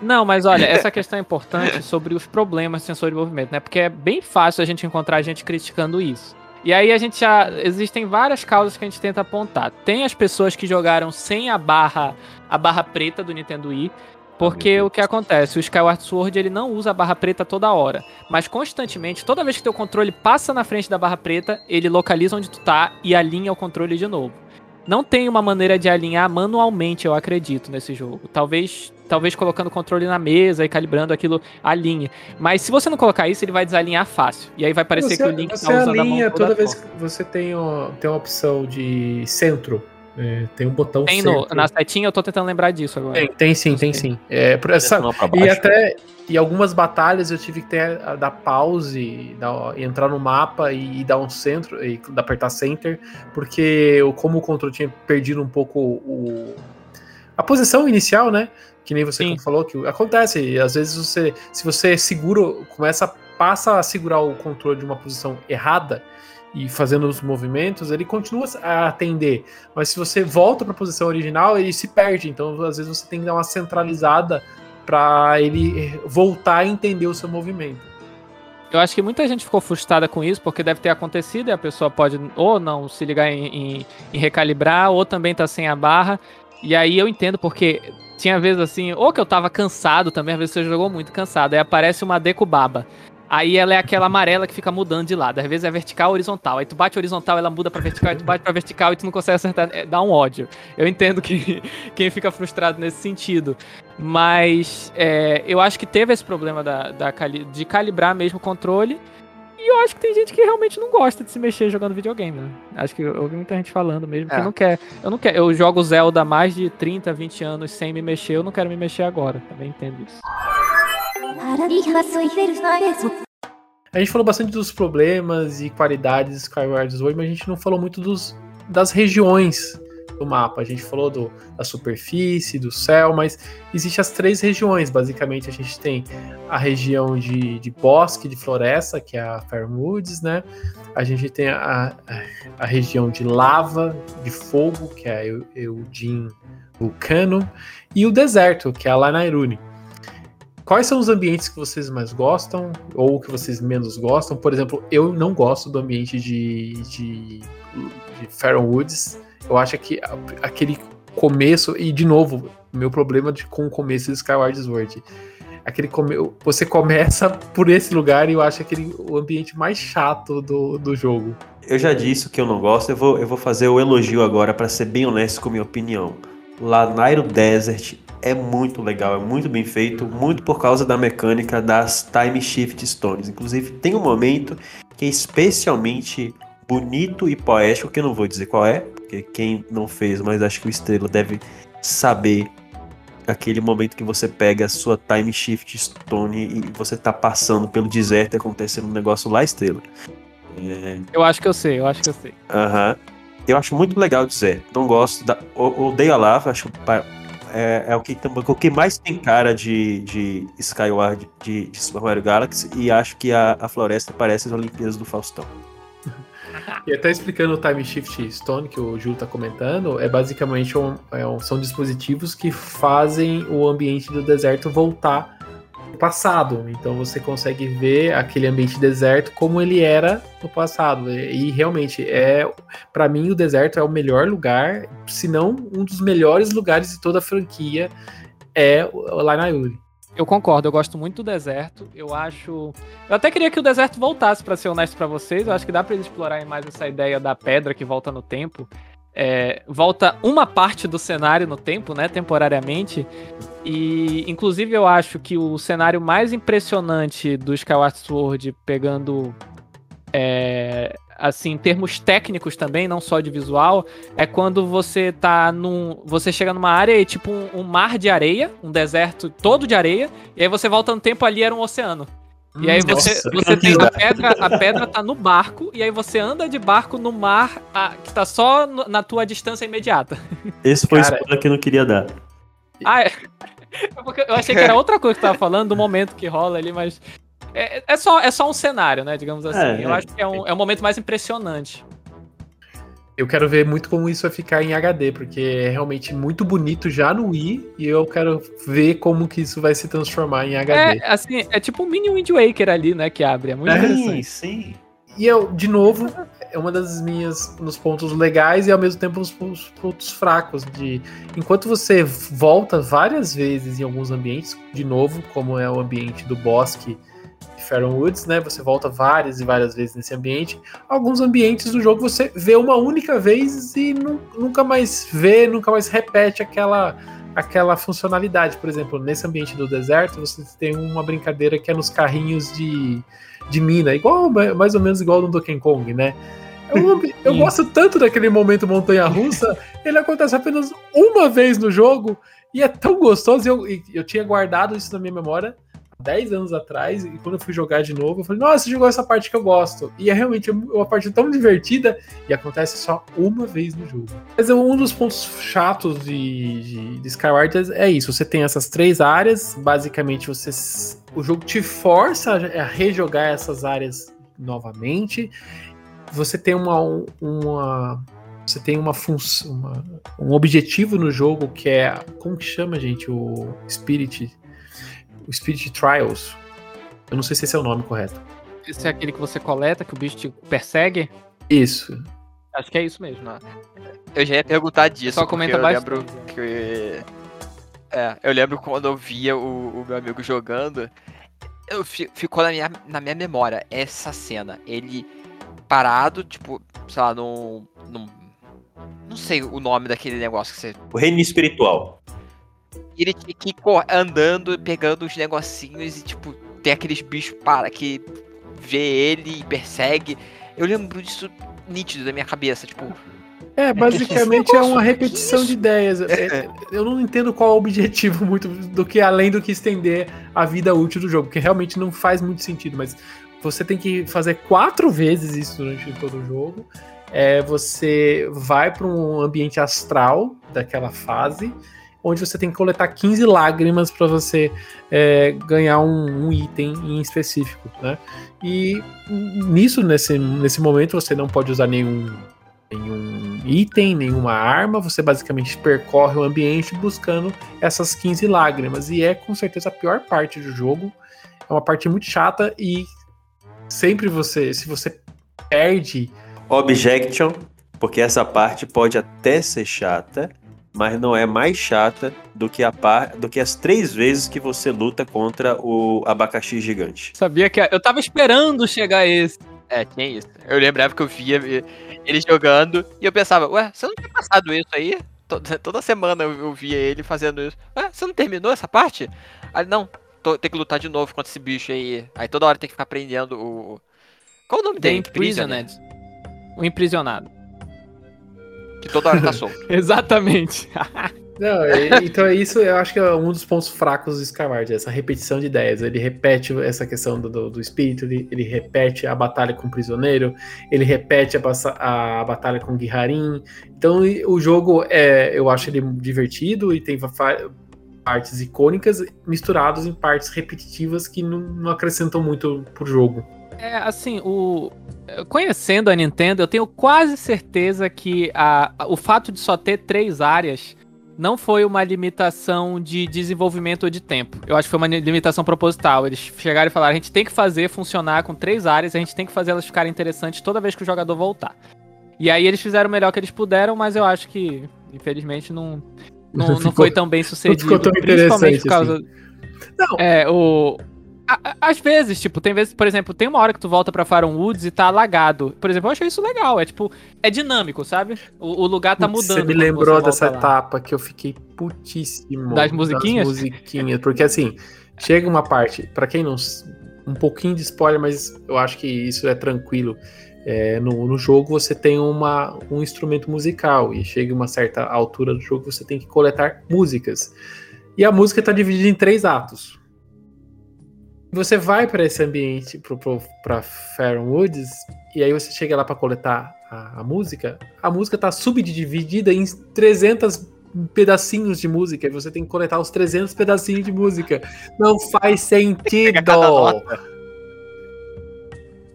Não, mas olha, essa questão é importante sobre os problemas de sensor de movimento, né? Porque é bem fácil a gente encontrar gente criticando isso. E aí a gente já. Existem várias causas que a gente tenta apontar. Tem as pessoas que jogaram sem a barra, a barra preta do Nintendo Wii. Porque o que acontece? O Skyward Sword ele não usa a barra preta toda hora. Mas constantemente, toda vez que teu controle passa na frente da barra preta, ele localiza onde tu tá e alinha o controle de novo. Não tem uma maneira de alinhar manualmente, eu acredito, nesse jogo. Talvez talvez colocando o controle na mesa e calibrando aquilo alinhe. Mas se você não colocar isso, ele vai desalinhar fácil. E aí vai parecer você, que o Link você tá usando alinha a mão toda, toda vez que você tem, ó, tem uma opção de centro. É, tem um botão tem no, na setinha, eu tô tentando lembrar disso agora. Tem, tem sim, tem sim. É, por essa, e até em algumas batalhas eu tive que ter a, dar pause, dar, entrar no mapa e, e, dar um centro, e apertar center, porque eu, como o controle tinha perdido um pouco o, a posição inicial, né? Que nem você falou, que acontece. Às vezes você, se você segura, começa, passa a segurar o controle de uma posição errada e fazendo os movimentos, ele continua a atender. Mas se você volta para a posição original, ele se perde. Então, às vezes você tem que dar uma centralizada para ele voltar a entender o seu movimento. Eu acho que muita gente ficou frustrada com isso, porque deve ter acontecido e a pessoa pode ou não se ligar em, em, em recalibrar, ou também tá sem a barra. E aí eu entendo porque tinha vezes assim, ou que eu tava cansado também, às vezes você jogou muito cansado, aí aparece uma Decubaba. Aí ela é aquela amarela que fica mudando de lado. Às vezes é vertical ou horizontal. Aí tu bate horizontal, ela muda pra vertical, aí tu bate pra vertical e tu não consegue acertar. É, dá um ódio. Eu entendo que quem fica frustrado nesse sentido. Mas é, eu acho que teve esse problema da, da, de calibrar mesmo o controle. E eu acho que tem gente que realmente não gosta de se mexer jogando videogame, né? Acho que eu ouvi muita gente falando mesmo é. que não quer. Eu não quero. Eu jogo Zelda há mais de 30, 20 anos sem me mexer, eu não quero me mexer agora. Também entendo isso. A gente falou bastante dos problemas e qualidades de Skyward Sword, mas a gente não falou muito dos, das regiões do mapa. A gente falou do, da superfície, do céu, mas existem as três regiões. Basicamente, a gente tem a região de, de bosque, de floresta, que é a Fairwoods, né? A gente tem a, a, região de lava, de fogo, que é a Eudin Vulcano, e o deserto, que é a Lanairune. Quais são os ambientes que vocês mais gostam ou que vocês menos gostam? Por exemplo, eu não gosto do ambiente de, de, de. Eu acho que aquele começo, e de novo, meu problema de, com o começo de Skyward Sword. Aquele come, você começa por esse lugar e eu acho aquele o ambiente mais chato do, do jogo. Eu já disse que eu não gosto, eu vou, eu vou fazer o elogio agora para ser bem honesto com minha opinião. Lanairo Desert é muito legal, é muito bem feito, muito por causa da mecânica das Time Shift Stones. Inclusive, tem um momento que é especialmente bonito e poético, que eu não vou dizer qual é, porque quem não fez, mas acho que o Estrela deve saber aquele momento que você pega a sua time shift stone e você tá passando pelo deserto e acontecendo um negócio lá, Estrela. É... Eu acho que eu sei, eu acho que eu sei. Aham. eu acho muito legal dizer. Não gosto da. o- Odeio a lava, acho é, é o, que, o que mais tem cara de, de Skyward de, de Super Mario Galaxy e acho que a, a floresta parece as Olimpíadas do Faustão. E até explicando o Time Shift Stone que o Júlio está comentando, é basicamente um, é um- são dispositivos que fazem o ambiente do deserto voltar ao passado. Então você consegue ver aquele ambiente deserto como ele era no passado. E, e realmente é, para mim, o deserto é o melhor lugar, se não um dos melhores lugares de toda a franquia é lá na Yuri. Eu concordo, eu gosto muito do deserto. Eu acho. Eu até queria que o deserto voltasse, pra ser honesto pra vocês. Eu acho que dá pra eles explorarem mais essa ideia da pedra que volta no tempo. É, volta uma parte do cenário no tempo, né? Temporariamente. E, inclusive, eu acho que o cenário mais impressionante do Skyward Sword, pegando. é, assim, em termos técnicos também, não só de visual, é quando você tá num. Você chega numa área e tipo um, um mar de areia, um deserto todo de areia, e aí você volta no tempo ali era um oceano. E aí você, Nossa, você tem a pedra, a pedra tá no barco, e aí você anda de barco no mar ah, que tá só no- na tua distância imediata. Esse foi Cara, o spoiler que eu não queria dar. Ah, é. É porque eu achei que era outra coisa que tava falando, do momento que rola ali, mas. É, é, só, é só um cenário, né? Digamos assim. É, eu é. acho que é, um, é o momento mais impressionante. Eu quero ver muito como isso vai ficar em HD, porque é realmente muito bonito já no Wii, e eu quero ver como que isso vai se transformar em HD. É, assim, é tipo um mini Wind Waker ali, né? Que abre. É muito interessante. sim. E eu, de novo, é uma das minhas nos pontos legais e ao mesmo tempo nos pontos, fracos de enquanto você volta várias vezes em alguns ambientes, de novo, como é o ambiente do bosque Faron Woods, né? Você volta várias e várias vezes nesse ambiente. Alguns ambientes do jogo você vê uma única vez e nu- nunca mais vê, nunca mais repete aquela aquela funcionalidade. Por exemplo, nesse ambiente do deserto, você tem uma brincadeira que é nos carrinhos de, de mina, igual mais ou menos igual no Donkey Kong, né? Eu, eu gosto tanto daquele momento montanha-russa, ele acontece apenas uma vez no jogo e é tão gostoso. e Eu, eu tinha guardado isso na minha memória 10 anos atrás, e quando eu fui jogar de novo, eu falei, nossa, jogou essa parte que eu gosto. E é realmente uma parte tão divertida e acontece só uma vez no jogo. Mas um dos pontos chatos de, de, de Skyward é isso: você tem essas três áreas, basicamente você. O jogo te força a rejogar essas áreas novamente. Você tem uma. uma você tem uma função, um objetivo no jogo que é. Como que chama, gente? O Spirit. O Spirit Trials. Eu não sei se esse é o nome correto. Esse é aquele que você coleta, que o bicho te persegue. Isso. Acho que é isso mesmo. Eu já ia perguntar disso. Só comenta eu bastante. lembro que. É, eu lembro quando eu via o, o meu amigo jogando. Eu fi- ficou na minha, na minha memória essa cena. Ele parado, tipo, sei lá, num. num não sei o nome daquele negócio que você. O reino espiritual. Ele tinha que ir andando, pegando os negocinhos e, tipo, tem aqueles bichos para que vê ele e persegue. Eu lembro disso nítido da minha cabeça, tipo. É, basicamente é uma repetição de ideias. É, Eu não entendo qual é o objetivo muito do que além do que estender a vida útil do jogo, porque realmente não faz muito sentido, mas você tem que fazer quatro vezes isso durante todo o jogo. É, você vai para um ambiente astral daquela fase, onde você tem que coletar 15 lágrimas para você é, ganhar um, um item em específico, né? E nisso, nesse, nesse momento, você não pode usar nenhum nenhum item, nenhuma arma, você basicamente percorre o ambiente buscando essas 15 lágrimas. E é com certeza a pior parte do jogo. É uma parte muito chata e sempre você, se você perde. Objection, porque essa parte pode até ser chata, mas não é mais chata do que a par, do que as três vezes que você luta contra o abacaxi gigante. Sabia que. Eu tava esperando chegar esse. É, tinha isso. Eu lembrava que eu via ele jogando e eu pensava, ué, você não tinha passado isso aí? Toda, toda semana eu, via ele fazendo isso. Ué, você não terminou essa parte? Aí, não, tô, tem que lutar de novo contra esse bicho aí. Aí toda hora tem que ficar prendendo o. Qual o nome The dele? Imprisoned. O imprisionado. Que toda hora tá solto. Exatamente. Não, então é isso, eu acho que é um dos pontos fracos do Skyward, essa repetição de ideias. Ele repete essa questão do, do, do espírito, ele, ele repete a batalha com o prisioneiro, ele repete a, passa- a batalha com o Guiharin. Então o jogo, é, eu acho ele divertido e tem partes icônicas misturados em partes repetitivas que não, não acrescentam muito pro jogo. É, assim, o. Conhecendo a Nintendo, eu tenho quase certeza que a, o fato de só ter três áreas não foi uma limitação de desenvolvimento ou de tempo. Eu acho que foi uma limitação proposital. Eles chegaram e falaram: a gente tem que fazer funcionar com três áreas, a gente tem que fazer elas ficarem interessantes toda vez que o jogador voltar. E aí eles fizeram o melhor que eles puderam, mas eu acho que, infelizmente, não, não, não Ficou- foi tão bem sucedido. ficou tão principalmente por causa. Não. É, o. a- Às vezes, tipo, tem vezes, por exemplo, tem uma hora que tu volta pra Faron Woods e tá alagado. Por exemplo, eu achei isso legal. É tipo, é dinâmico, sabe? O, o lugar tá mudando. Você me lembrou volta dessa lá. etapa que eu fiquei putíssimo. Das musiquinhas? Das musiquinhas. Porque assim, chega uma parte, pra quem não. Um pouquinho de spoiler, mas eu acho que isso é tranquilo. É, no, no jogo você tem uma, um instrumento musical e chega uma certa altura do jogo você tem que coletar músicas. E a música está dividida em três atos. Você vai para esse ambiente, para Faron Woods, e aí você chega lá para coletar a, a música. A música está subdividida em 300 pedacinhos de música. E você tem que coletar os 300 pedacinhos de música. Não faz sentido. Pegar cada nota.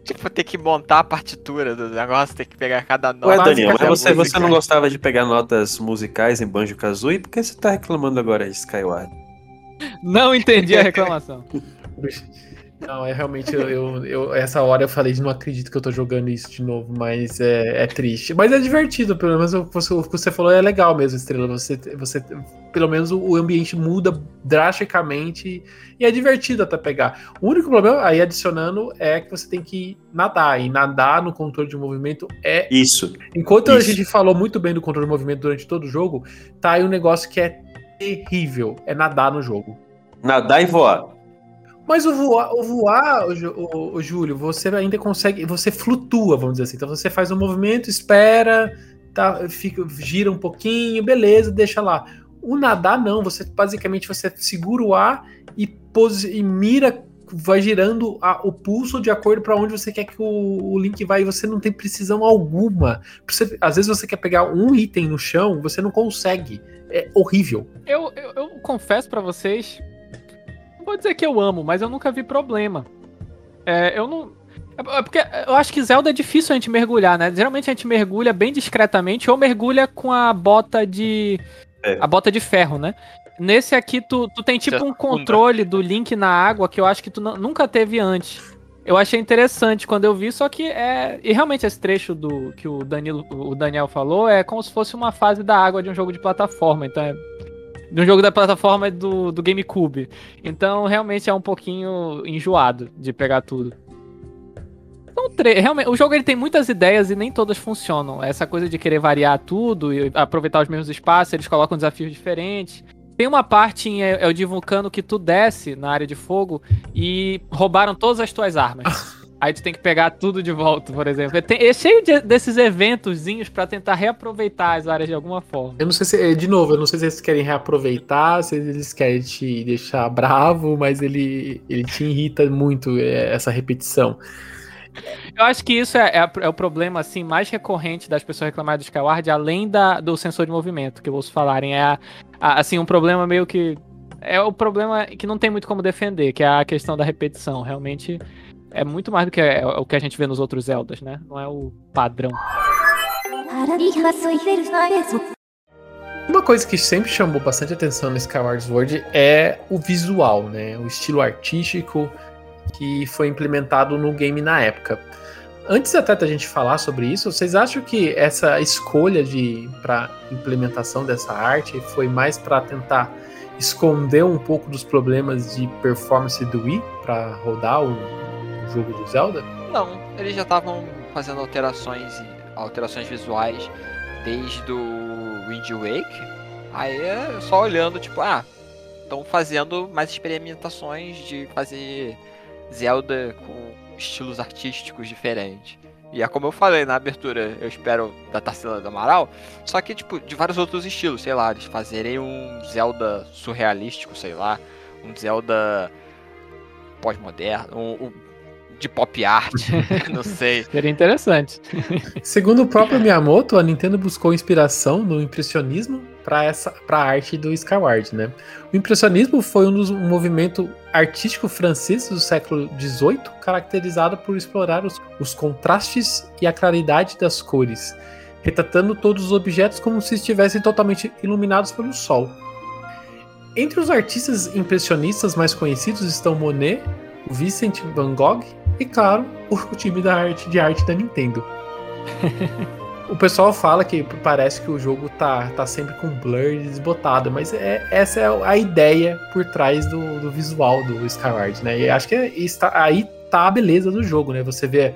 Tipo, ter que montar a partitura do negócio, ter que pegar cada nota. Ué, Daniel, mas você, música. você não gostava de pegar notas musicais em Banjo Kazooie? Por que você tá reclamando agora de Skyward? Não entendi a reclamação. Não, é realmente, eu, eu- eu- essa hora eu falei não acredito que eu tô jogando isso de novo, mas é, é triste. Mas é divertido, pelo menos o que você, falou é legal mesmo, Estrela. Você, você, pelo menos o, ambiente muda drasticamente e é divertido até pegar. O único problema, aí adicionando, é que você tem que nadar. E nadar no controle de movimento é Isso. Enquanto a Isso. gente falou muito bem do controle de movimento durante todo o jogo, tá aí um negócio que é terrível, é nadar no jogo. Nadar e voar. Mas o voar, o voar o, o- Júlio, você ainda consegue, você flutua, vamos dizer assim. Então você faz um movimento, espera, tá, fica, gira um pouquinho, beleza, deixa lá. O nadar não, você basicamente você segura o ar e, posi- e mira, vai girando a- o pulso de acordo para onde você quer que o, o Link vai. E você não tem precisão alguma. Você- às vezes você quer pegar um item no chão, você não consegue. É horrível. Eu, eu, eu confesso pra vocês, vou dizer que eu amo, mas eu nunca vi problema. É, eu não. É porque eu acho que Zelda é difícil a gente mergulhar, né? Geralmente a gente mergulha bem discretamente ou mergulha com a bota de. É. A bota de ferro, né? Nesse aqui, tu, tu tem tipo Você um controle do Link na água que eu acho que tu nu- nunca teve antes. Eu achei interessante quando eu vi, só que é. E realmente esse trecho do que o, Danilo, o Daniel falou é como se fosse uma fase da água de um jogo de plataforma. Então é. Um jogo da plataforma do, do GameCube. Então realmente é um pouquinho enjoado de pegar tudo. Tre- realmente, o jogo ele tem muitas ideias e nem todas funcionam. Essa coisa de querer variar tudo e aproveitar os mesmos espaços, eles colocam desafios diferentes. Tem uma parte em El de Vulcano que tu desce na área de fogo e roubaram todas as tuas armas. Aí tu tem que pegar tudo de volta, por exemplo. Tem- é cheio de- desses eventozinhos pra tentar reaproveitar as áreas de alguma forma. Eu não sei se, de novo, eu não sei se eles querem reaproveitar, se eles querem te deixar bravo, mas ele, ele te irrita muito é, essa repetição. Eu acho que isso é, é é o problema assim mais recorrente das pessoas reclamarem do Skyward, além da, do sensor de movimento que eu ouço falarem. É a- a- assim um problema meio que é o problema que não tem muito como defender, que é a questão da repetição. Realmente é muito mais do que é, o que a gente vê nos outros Zeldas, né? Não é o padrão. Uma coisa que sempre chamou bastante atenção no Skyward Sword é o visual, né? O estilo artístico que foi implementado no game na época. Antes até da gente falar sobre isso, vocês acham que essa escolha de para implementação dessa arte foi mais para tentar esconder um pouco dos problemas de performance do Wii para rodar o, jogo do Zelda? Não, eles já estavam fazendo alterações alterações visuais desde o Wind Wake. Aí é só olhando, tipo, ah, estão fazendo mais experimentações de fazer Zelda com estilos artísticos diferentes. E é como eu falei na abertura, eu espero da Tarsila do Amaral, só que, tipo, de vários outros estilos, sei lá, eles fazerem um Zelda surrealístico, sei lá, um Zelda pós-moderno, um, um de pop art, não sei. Seria interessante. Segundo o próprio Miyamoto, a Nintendo buscou inspiração no impressionismo para essa para a arte do Skyward, né? O impressionismo foi um, dos, um movimento artístico francês do século XVIII, caracterizado por explorar os, os contrastes e a claridade das cores, retratando todos os objetos como se estivessem totalmente iluminados pelo sol. Entre os artistas impressionistas mais conhecidos estão Monet, Vincent van Gogh e, claro, o time da arte de arte da Nintendo. o pessoal fala que parece que o jogo tá, tá sempre com blur desbotado, mas é, essa é a ideia por trás do, do visual do Skyward, né? E acho que é, está, aí tá a beleza do jogo, né? Você vê.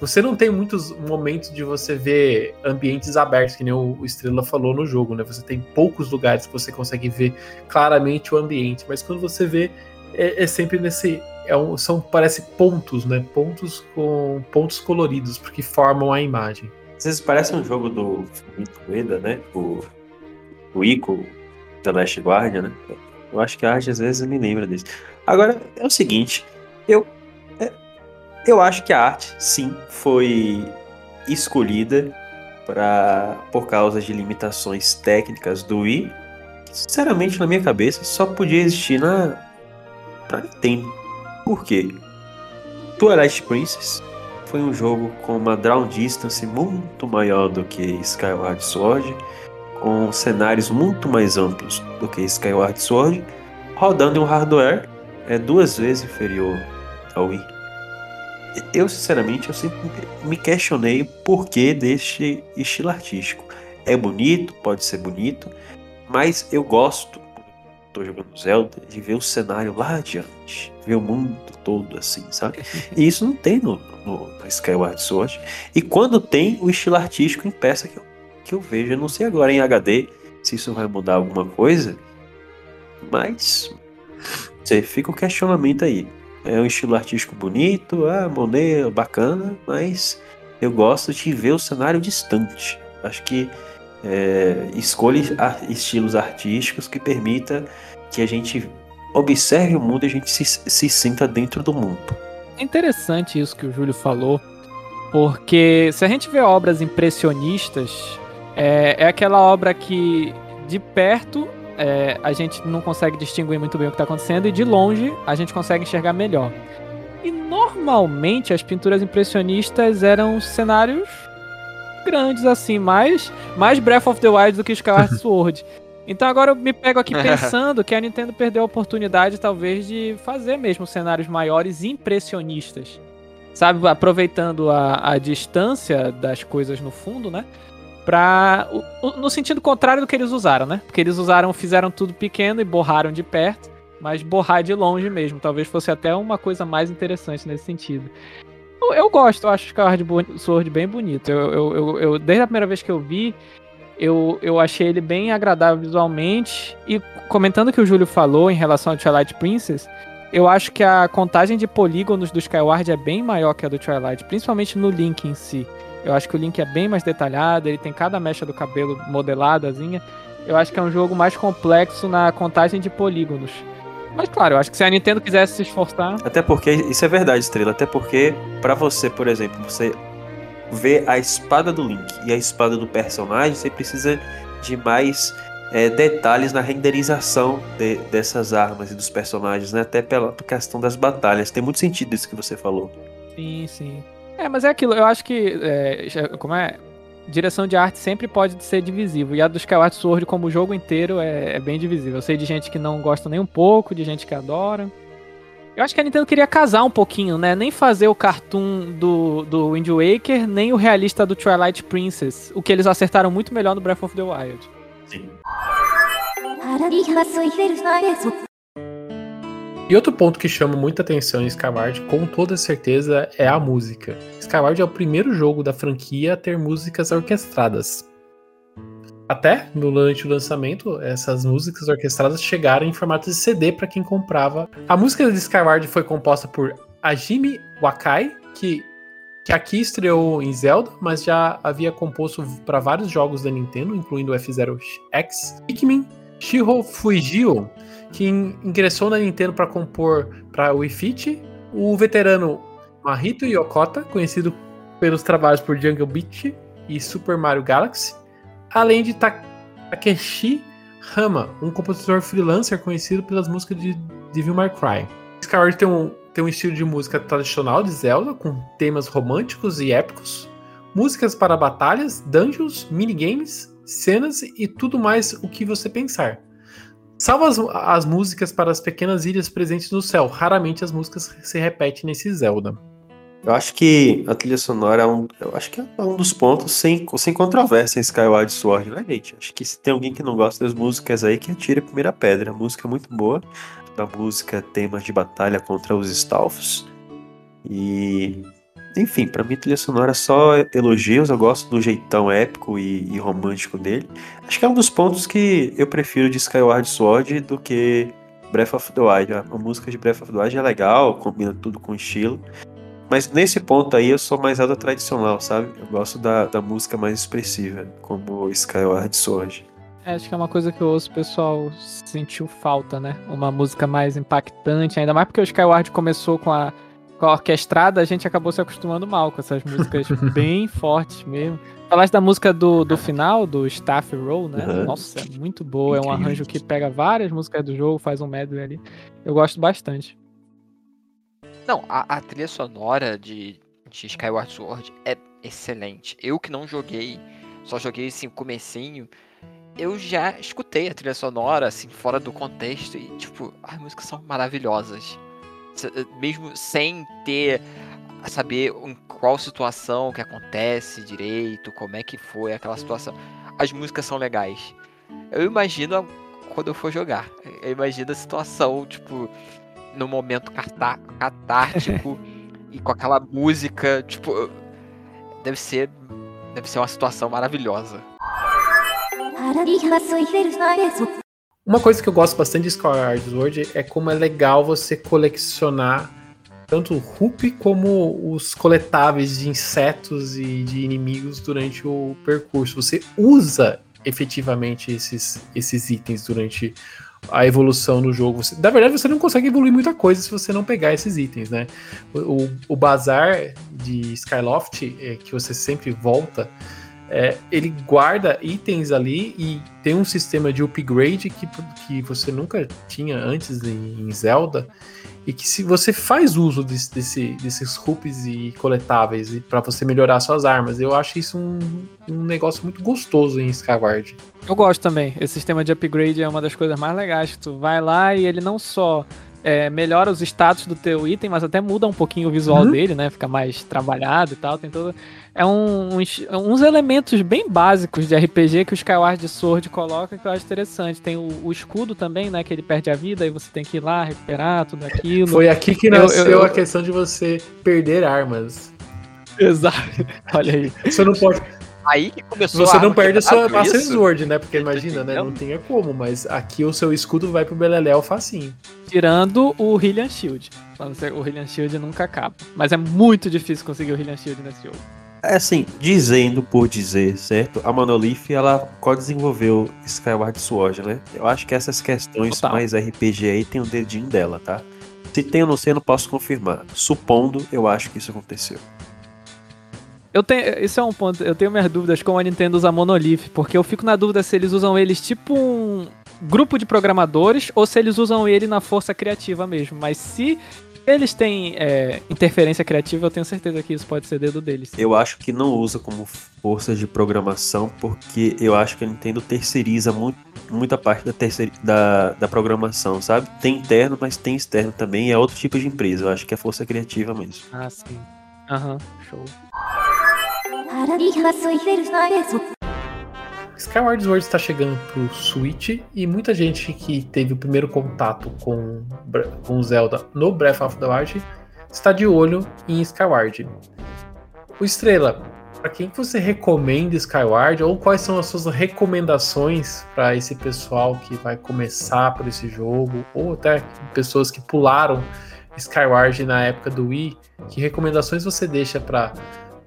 Você não tem muitos momentos de você ver ambientes abertos, que nem o Estrela falou no jogo, né? Você tem poucos lugares que você consegue ver claramente o ambiente, mas quando você vê, é, é sempre nesse é um, são parece pontos, né? Pontos com pontos coloridos porque formam a imagem. Às vezes parece um jogo do Fumito Ueda, né? O, o Ico da Last Guardian, né? Eu acho que a arte às vezes me lembra disso. Agora é o seguinte, eu é, eu acho que a arte sim foi escolhida para por causa de limitações técnicas do Wii. Sinceramente, na minha cabeça, só podia existir na pra Nintendo. Por quê? Twilight Princess foi um jogo com uma draw distance muito maior do que Skyward Sword, com cenários muito mais amplos do que Skyward Sword, rodando em um hardware é duas vezes inferior ao Wii. Eu, sinceramente, eu sempre me questionei o porquê deste estilo artístico. É bonito, pode ser bonito, mas eu gosto tô jogando Zelda, de ver o cenário lá adiante, ver o mundo todo assim, sabe? E isso não tem no, no, no Skyward Sword. E quando tem, o estilo artístico impeça que eu, que eu vejo. Eu não sei agora em HD se isso vai mudar alguma coisa, mas você fica o questionamento aí. É um estilo artístico bonito, ah, Monet, bacana, mas eu gosto de ver o cenário distante. Acho que é, escolha estilos artísticos que permita que a gente observe o mundo e a gente se, se sinta dentro do mundo. É interessante isso que o Júlio falou, porque se a gente vê obras impressionistas, é, é aquela obra que de perto é, a gente não consegue distinguir muito bem o que está acontecendo e de longe a gente consegue enxergar melhor. E normalmente as pinturas impressionistas eram cenários grandes, assim, mais, mais Breath of the Wild do que Skyward Sword. Então agora eu me pego aqui pensando que a Nintendo perdeu a oportunidade, talvez, de fazer mesmo cenários maiores impressionistas. Sabe, aproveitando a, a distância das coisas no fundo, né? Pra, no sentido contrário do que eles usaram, né? Porque eles usaram, fizeram tudo pequeno e borraram de perto, mas borrar de longe mesmo. Talvez fosse até uma coisa mais interessante nesse sentido. Eu, eu gosto, eu acho o Skyward Sword bem bonito. Eu, eu, eu, desde a primeira vez que eu vi, eu, eu achei ele bem agradável visualmente. E comentando o que o Júlio falou em relação ao Twilight Princess, eu acho que a contagem de polígonos do Skyward é bem maior que a do Twilight, principalmente no Link em si. Eu acho que o Link é bem mais detalhado, ele tem cada mecha do cabelo modeladazinha. Eu acho que é um jogo mais complexo na contagem de polígonos. Mas claro, eu acho que se a Nintendo quisesse se esforçar. Até porque, isso é verdade, Estrela. Até porque, para você, por exemplo, você ver a espada do Link e a espada do personagem, você precisa de mais é, detalhes na renderização de, dessas armas e dos personagens, né? Até pela questão das batalhas. Tem muito sentido isso que você falou. Sim, sim. É, mas é aquilo, eu acho que. É, como é? Direção de arte sempre pode ser divisível. E a do Skyward Sword, como o jogo inteiro, é, é bem divisível. Eu sei de gente que não gosta nem um pouco, de gente que adora. Eu acho que a Nintendo queria casar um pouquinho, né? Nem fazer o cartoon do, do Wind Waker, nem o realista do Twilight Princess. O que eles acertaram muito melhor no Breath of the Wild. Sim. E outro ponto que chama muita atenção em Skyward, com toda certeza, é a música. Skyward é o primeiro jogo da franquia a ter músicas orquestradas. Até durante o lançamento, essas músicas orquestradas chegaram em formato de CD para quem comprava. A música de Skyward foi composta por Ajimi Wakai, que que aqui estreou em Zelda, mas já havia composto para vários jogos da Nintendo, incluindo F-Zero X, Pikmin, Shiro Fujio, que ingressou na Nintendo para compor para Wii Fit, o veterano Mahito Yokota, conhecido pelos trabalhos por Jungle Beat e Super Mario Galaxy, além de Takeshi Hama, um compositor freelancer conhecido pelas músicas de Devil May Cry. Skyward tem um, tem um estilo de música tradicional de Zelda, com temas românticos e épicos, músicas para batalhas, dungeons, minigames, cenas e tudo mais o que você pensar. Salvo as, as músicas para as pequenas ilhas presentes no céu, raramente as músicas se repetem nesse Zelda. Eu acho que a trilha sonora é um, eu acho que é um dos pontos sem, sem controvérsia em Skyward Sword, né, gente? Acho que se tem alguém que não gosta das músicas aí, que atire a primeira pedra. A música é muito boa. Da música temas de batalha contra os Stalfos. E. Enfim, para mim a trilha sonora é só elogios. Eu gosto do jeitão épico e, e romântico dele. Acho que é um dos pontos que eu prefiro de Skyward Sword do que Breath of the Wild. A música de Breath of the Wild é legal, combina tudo com estilo. Mas nesse ponto aí eu sou mais Zelda tradicional, sabe? Eu gosto da, da música mais expressiva, como Skyward Sword. É, acho que é uma coisa que eu ouço o pessoal sentiu falta, né? Uma música mais impactante, ainda mais porque o Skyward começou com a, com a orquestrada, a gente acabou se acostumando mal com essas músicas bem fortes mesmo. Falaste da música do, do final, do Staff Roll, né? Uhum. Nossa, é muito boa. Incrível. É um arranjo que pega várias músicas do jogo, faz um medley ali. Eu gosto bastante. Não, a, a trilha sonora de, de Skyward Sword é excelente. Eu que não joguei, só joguei assim o comecinho, eu já escutei a trilha sonora, assim, fora do contexto, e, tipo, as músicas são maravilhosas. Eh, mesmo sem ter a saber em qual situação que acontece direito, como é que foi aquela situação. As músicas são legais. Eu imagino quando eu for jogar. Eu imagino a situação, tipo, no momento catártico e com aquela música, tipo, deve ser deve ser uma situação maravilhosa. Uma coisa que eu gosto bastante de Skyward Sword é como é legal você colecionar tanto o Rup como os coletáveis de insetos e de inimigos durante o percurso. Você usa efetivamente esses, esses itens durante a evolução no jogo. Você, na verdade, você não consegue evoluir muita coisa se você não pegar esses itens, né? O, o, o bazar de Skyloft, é, que você sempre volta, é, ele guarda itens ali e tem um sistema de upgrade que, que você nunca tinha antes em, em Zelda. E que se você faz uso desse, desse, desses rupees e coletáveis para você melhorar suas armas, eu acho isso um, um negócio muito gostoso em Skyward. Eu gosto também. Esse sistema de upgrade é uma das coisas mais legais. Tu vai lá e ele não só é, melhora os status do teu item, mas até muda um pouquinho o visual uhum. dele, né? Fica mais trabalhado e tal. Tem todo. É um, uns, uns, elementos bem básicos de RPG que o Skyward Sword coloca que eu acho interessante. Tem o, o, escudo também, né? Que ele perde a vida e você tem que ir lá recuperar tudo aquilo. Foi aqui que nasceu eu, eu, a questão de você perder armas. Exato. Olha aí. Você não pode aí que começou Você não perde a sua Master Sword, né? Porque imagina, né? Não tinha como, mas aqui o seu escudo vai pro Beleléu facinho. Tirando o Hylian Shield. O Hylian Shield nunca acaba. Mas é muito difícil conseguir o Hylian Shield nesse jogo. É assim, dizendo por dizer, certo? A Monolith, ela co-desenvolveu Skyward Sword, né? Eu acho que essas questões Total. mais RPG aí tem o um dedinho dela, tá? Se tem ou não sei, eu não posso confirmar. Supondo, eu acho que isso aconteceu. Eu tenho, isso é um ponto. Eu tenho minhas dúvidas como a Nintendo usa Monolith, porque eu fico na dúvida se eles usam eles tipo um grupo de programadores ou se eles usam ele na força criativa mesmo. Mas se eles têm é, interferência criativa, eu tenho certeza que isso pode ser dedo deles. Eu acho que não usa como força de programação, porque eu acho que a Nintendo terceiriza muito, muita parte da, terceir, da, da programação, sabe? Tem interno, mas tem externo também, é outro tipo de empresa. Eu acho que é força criativa mesmo. Ah, sim. Aham, uhum, show. Skyward Sword está chegando pro Switch e muita gente que teve o primeiro contato com, com Zelda no Breath of the Wild está de olho em Skyward. O Estrela, para quem você recomenda Skyward ou quais são as suas recomendações para esse pessoal que vai começar por esse jogo ou até pessoas que pularam Skyward na época do Wii, que recomendações você deixa para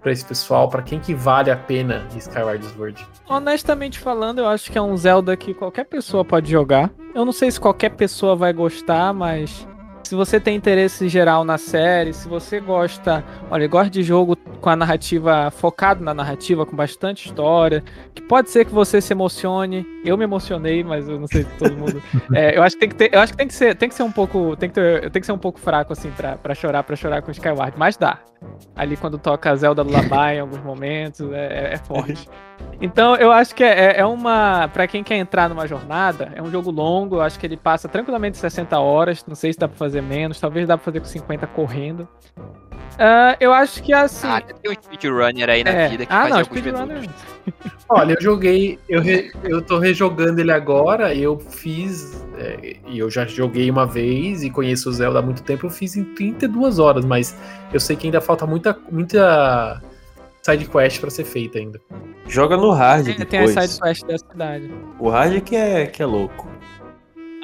para esse pessoal, para quem que vale a pena Skyward Sword? Honestamente falando, eu acho que é um Zelda que qualquer pessoa pode jogar. Eu não sei se qualquer pessoa vai gostar, mas se você tem interesse geral na série, se você gosta, olha, gosta de jogo com a narrativa focado na narrativa, com bastante história, que pode ser que você se emocione. Eu me emocionei, mas eu não sei se todo mundo. É, eu acho que tem que ter, eu acho que tem que ser, tem que ser um pouco, tem que ter, tem que ser um pouco fraco assim para pra chorar, para chorar com Skyward, mas dá. Ali quando toca a Zelda Lullaby em alguns momentos, é, é, é forte. Então eu acho que é, é uma. para quem quer entrar numa jornada, é um jogo longo, eu acho que ele passa tranquilamente 60 horas. Não sei se dá pra fazer menos, talvez dá pra fazer com 50 correndo. Uh, eu acho que assim. Ah, tem um speedrunner aí na é. vida que ah, faz não, alguns speedrunner. minutos. Olha, eu joguei, eu, re, eu tô rejogando ele agora, eu fiz, é, e eu já joguei uma vez e conheço o Zelda há muito tempo, eu fiz em 32 horas, mas eu sei que ainda falta muita, muita side quest para ser feita ainda. Joga no hard É, depois. tem as side quest da cidade. O hard é que é, que é louco.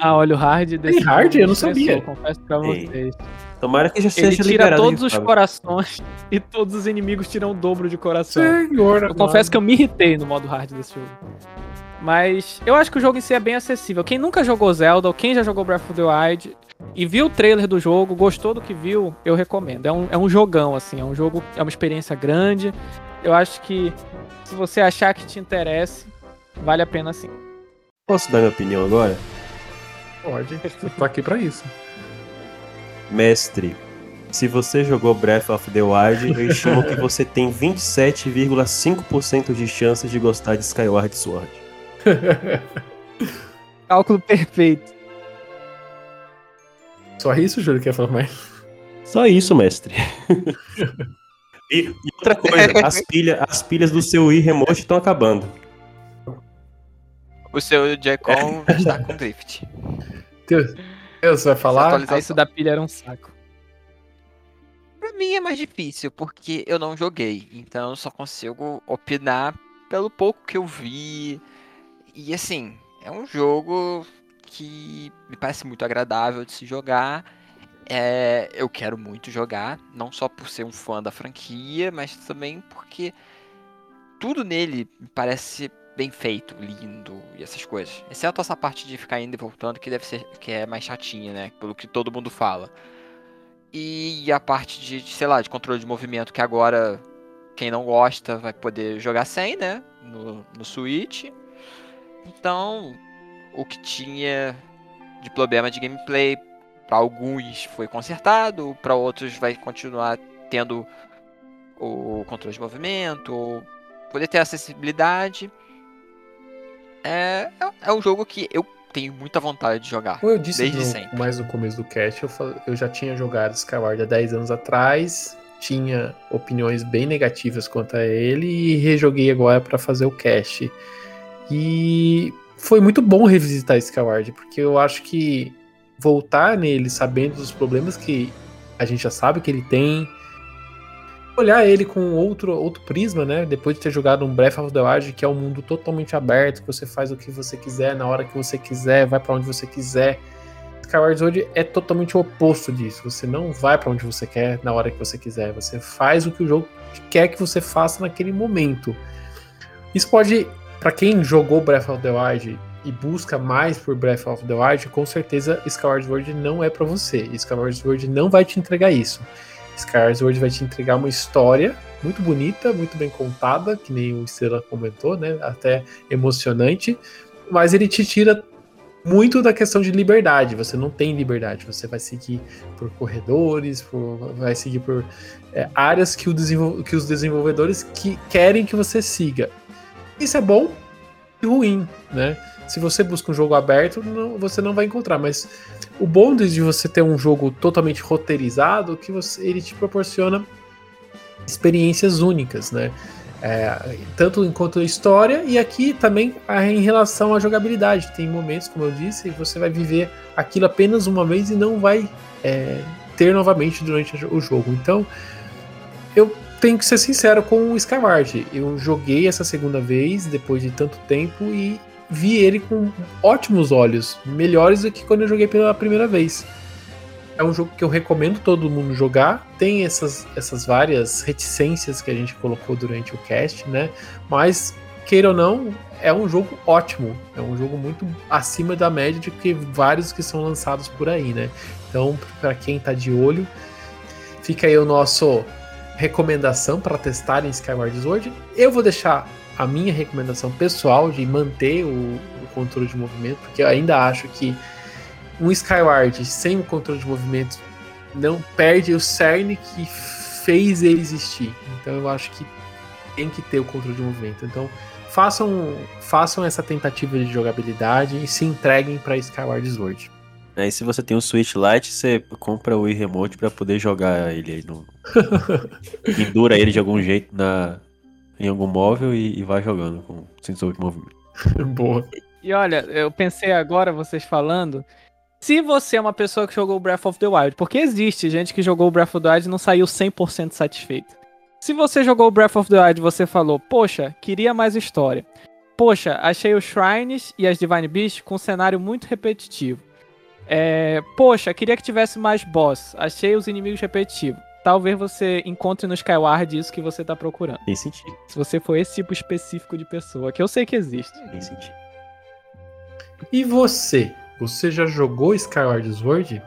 Ah, olha, o hard desse hard? jogo Eu não sabia. Confesso pra Ei. vocês. Tomara que já Ele seja tira liberado todos os corações e todos os inimigos tiram o dobro de coração. Senhor, Eu confesso que eu me irritei no modo hard desse jogo. Mas eu acho que o jogo em si é bem acessível. Quem nunca jogou Zelda ou quem já jogou Breath of the Wild e viu o trailer do jogo, gostou do que viu, eu recomendo. É um, é um jogão, assim, é um jogo, é uma experiência grande. Eu acho que se você achar que te interesse, vale a pena sim. Posso dar minha opinião agora? Pode, eu tô aqui pra isso. Mestre, se você jogou Breath of the Wild, eu estimo que você tem 27,5% de chances de gostar de Skyward Sword. Cálculo perfeito. Só isso, Júlio, quer falar mais? Só isso, mestre. e, e outra coisa, as, pilha, as pilhas do seu Wii Remote estão acabando. O seu Joy-Con está com drift. Deus, Deus, você vai falar? Ah, isso da pilha era um saco. Pra mim é mais difícil, porque eu não joguei. Então eu só consigo opinar pelo pouco que eu vi. E assim, é um jogo que me parece muito agradável de se jogar. É, eu quero muito jogar, não só por ser um fã da franquia, mas também porque tudo nele me parece bem feito, lindo e essas coisas. Exceto essa parte de ficar indo e voltando, que deve ser que é mais chatinha, né? Pelo que todo mundo fala. E a parte de, de, sei lá, de controle de movimento, que agora quem não gosta vai poder jogar sem, né? No, no Switch. Então, o que tinha de problema de gameplay, para alguns foi consertado, para outros vai continuar tendo o controle de movimento, ou poder ter acessibilidade. É, é, é um jogo que eu tenho muita vontade de jogar. Como eu disse Desde no- sempre. mais no começo do cast, eu, fal- eu já tinha jogado Skyward há 10 anos atrás, tinha opiniões bem negativas quanto a ele e rejoguei agora para fazer o cast. E foi muito bom revisitar Skyward, porque eu acho que voltar nele sabendo dos problemas que a gente já sabe que ele tem, olhar ele com outro, outro prisma, né? Depois de ter jogado um Breath of the Wild, que é um mundo totalmente aberto, que você faz o que você quiser, na hora que você quiser, vai pra onde você quiser. Skyward Sword é totalmente o oposto disso. Você não vai pra onde você quer, na hora que você quiser. Você faz o que o jogo quer que você faça naquele momento. Isso pode, Pra quem jogou Breath of the Wild e busca mais por Breath of the Wild, com certeza Skyward Sword não é pra você. Skyward Sword não vai te entregar isso. Skyward Sword vai te entregar uma história muito bonita, muito bem contada, que nem o Estrela comentou, né? Até emocionante, mas ele te tira muito da questão de liberdade. Você não tem liberdade. Você vai seguir por corredores, por, vai seguir por é, áreas que, que os desenvolvedores que querem que você siga. Isso é bom e ruim, né? Se você busca um jogo aberto, não- você não vai encontrar. Mas o bom de você ter um jogo totalmente roteirizado, que você, ele te proporciona experiências únicas, né? É, tanto enquanto história e aqui também ah, em relação à jogabilidade. Tem momentos, como eu disse, você vai viver aquilo apenas uma vez e não vai é, ter novamente durante o jogo. Então, eu tenho que ser sincero com o Skyward. Eu joguei essa segunda vez, depois de tanto tempo, e vi ele com ótimos olhos, melhores do que quando eu joguei pela primeira vez. É um jogo que eu recomendo todo mundo jogar. Tem essas, essas várias reticências que a gente colocou durante o cast, né? Mas, queira ou não, é um jogo ótimo. É um jogo muito acima da média de que vários que são lançados por aí, né? Então, para quem tá de olho, fica aí o nosso recomendação para testar em Skyward Sword. Eu vou deixar a minha recomendação pessoal de manter o, o controle de movimento, porque eu ainda acho que um Skyward sem o controle de movimento não perde o cerne que fez ele existir. Então eu acho que tem que ter o controle de movimento. Então façam, façam essa tentativa de jogabilidade e se entreguem para Skyward Sword. Aí se você tem um Switch Lite, você compra o Wii Remote para poder jogar ele aí no. Pendura ele de algum jeito na, em algum móvel e, e vai jogando com sensor de movimento. Boa. E olha, eu pensei agora, vocês falando, se você é uma pessoa que jogou Breath of the Wild, porque existe gente que jogou Breath of the Wild e não saiu 100% satisfeito. Se você jogou Breath of the Wild e você falou, poxa, queria mais história. Poxa, achei os Shrines e as Divine Beasts com um cenário muito repetitivo. É, poxa, queria que tivesse mais boss. Achei os inimigos repetitivos talvez você encontre no Skyward isso que você tá procurando. Tem sentido. Se você for esse tipo específico de pessoa, que eu sei que existe. Tem sentido. E você? Você já jogou Skyward Sword?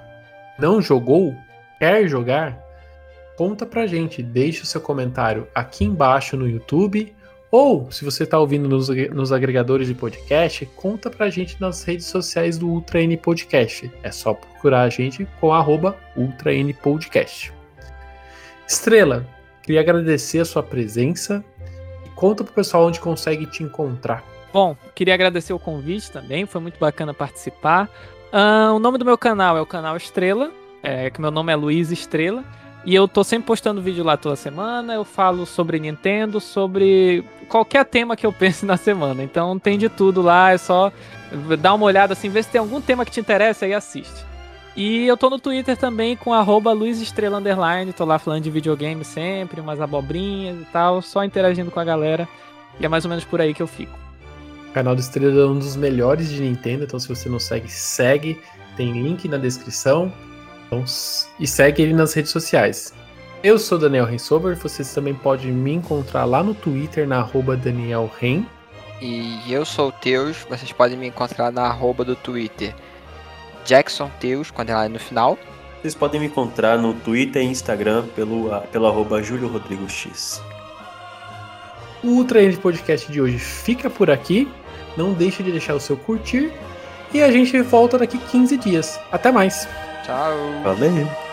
Não jogou? Quer jogar? Conta pra gente, deixe o seu comentário aqui embaixo no YouTube ou, se você está ouvindo nos, nos, agregadores de podcast, conta pra gente nas redes sociais do Ultra N Podcast. É só procurar a gente com arroba Ultra N Podcast. Estrela, queria agradecer a sua presença e conta pro pessoal onde consegue te encontrar. Bom, queria agradecer o convite também, foi muito bacana participar. Uh, o nome do meu canal é o canal Estrela, é, que meu nome é Luiz Estrela. E eu tô sempre postando vídeo lá toda semana. Eu falo sobre Nintendo, sobre qualquer tema que eu pense na semana. Então tem de tudo lá, é só dar uma olhada assim, ver se tem algum tema que te interessa e assiste. E eu tô no Twitter também com arroba luizestrela underline, tô lá falando de videogame sempre, umas abobrinhas e tal, só interagindo com a galera. E é mais ou menos por aí que eu fico. O canal do Estrela é um dos melhores de Nintendo, então se você não segue, segue. Tem link na descrição. Então, e segue ele nas redes sociais. Eu sou Daniel Rensover, vocês também podem me encontrar lá no Twitter, na arroba Daniel Ren. E eu sou o Teus, vocês podem me encontrar na arroba do Twitter Jackson Teus, com underline no final. Vocês podem me encontrar no Twitter e Instagram pelo, pelo arroba Júlio Rodrigo X. O Ultra End Podcast de hoje fica por aqui. Não deixe de deixar o seu curtir. E a gente volta daqui 15 dias. Até mais. Tchau. Valeu.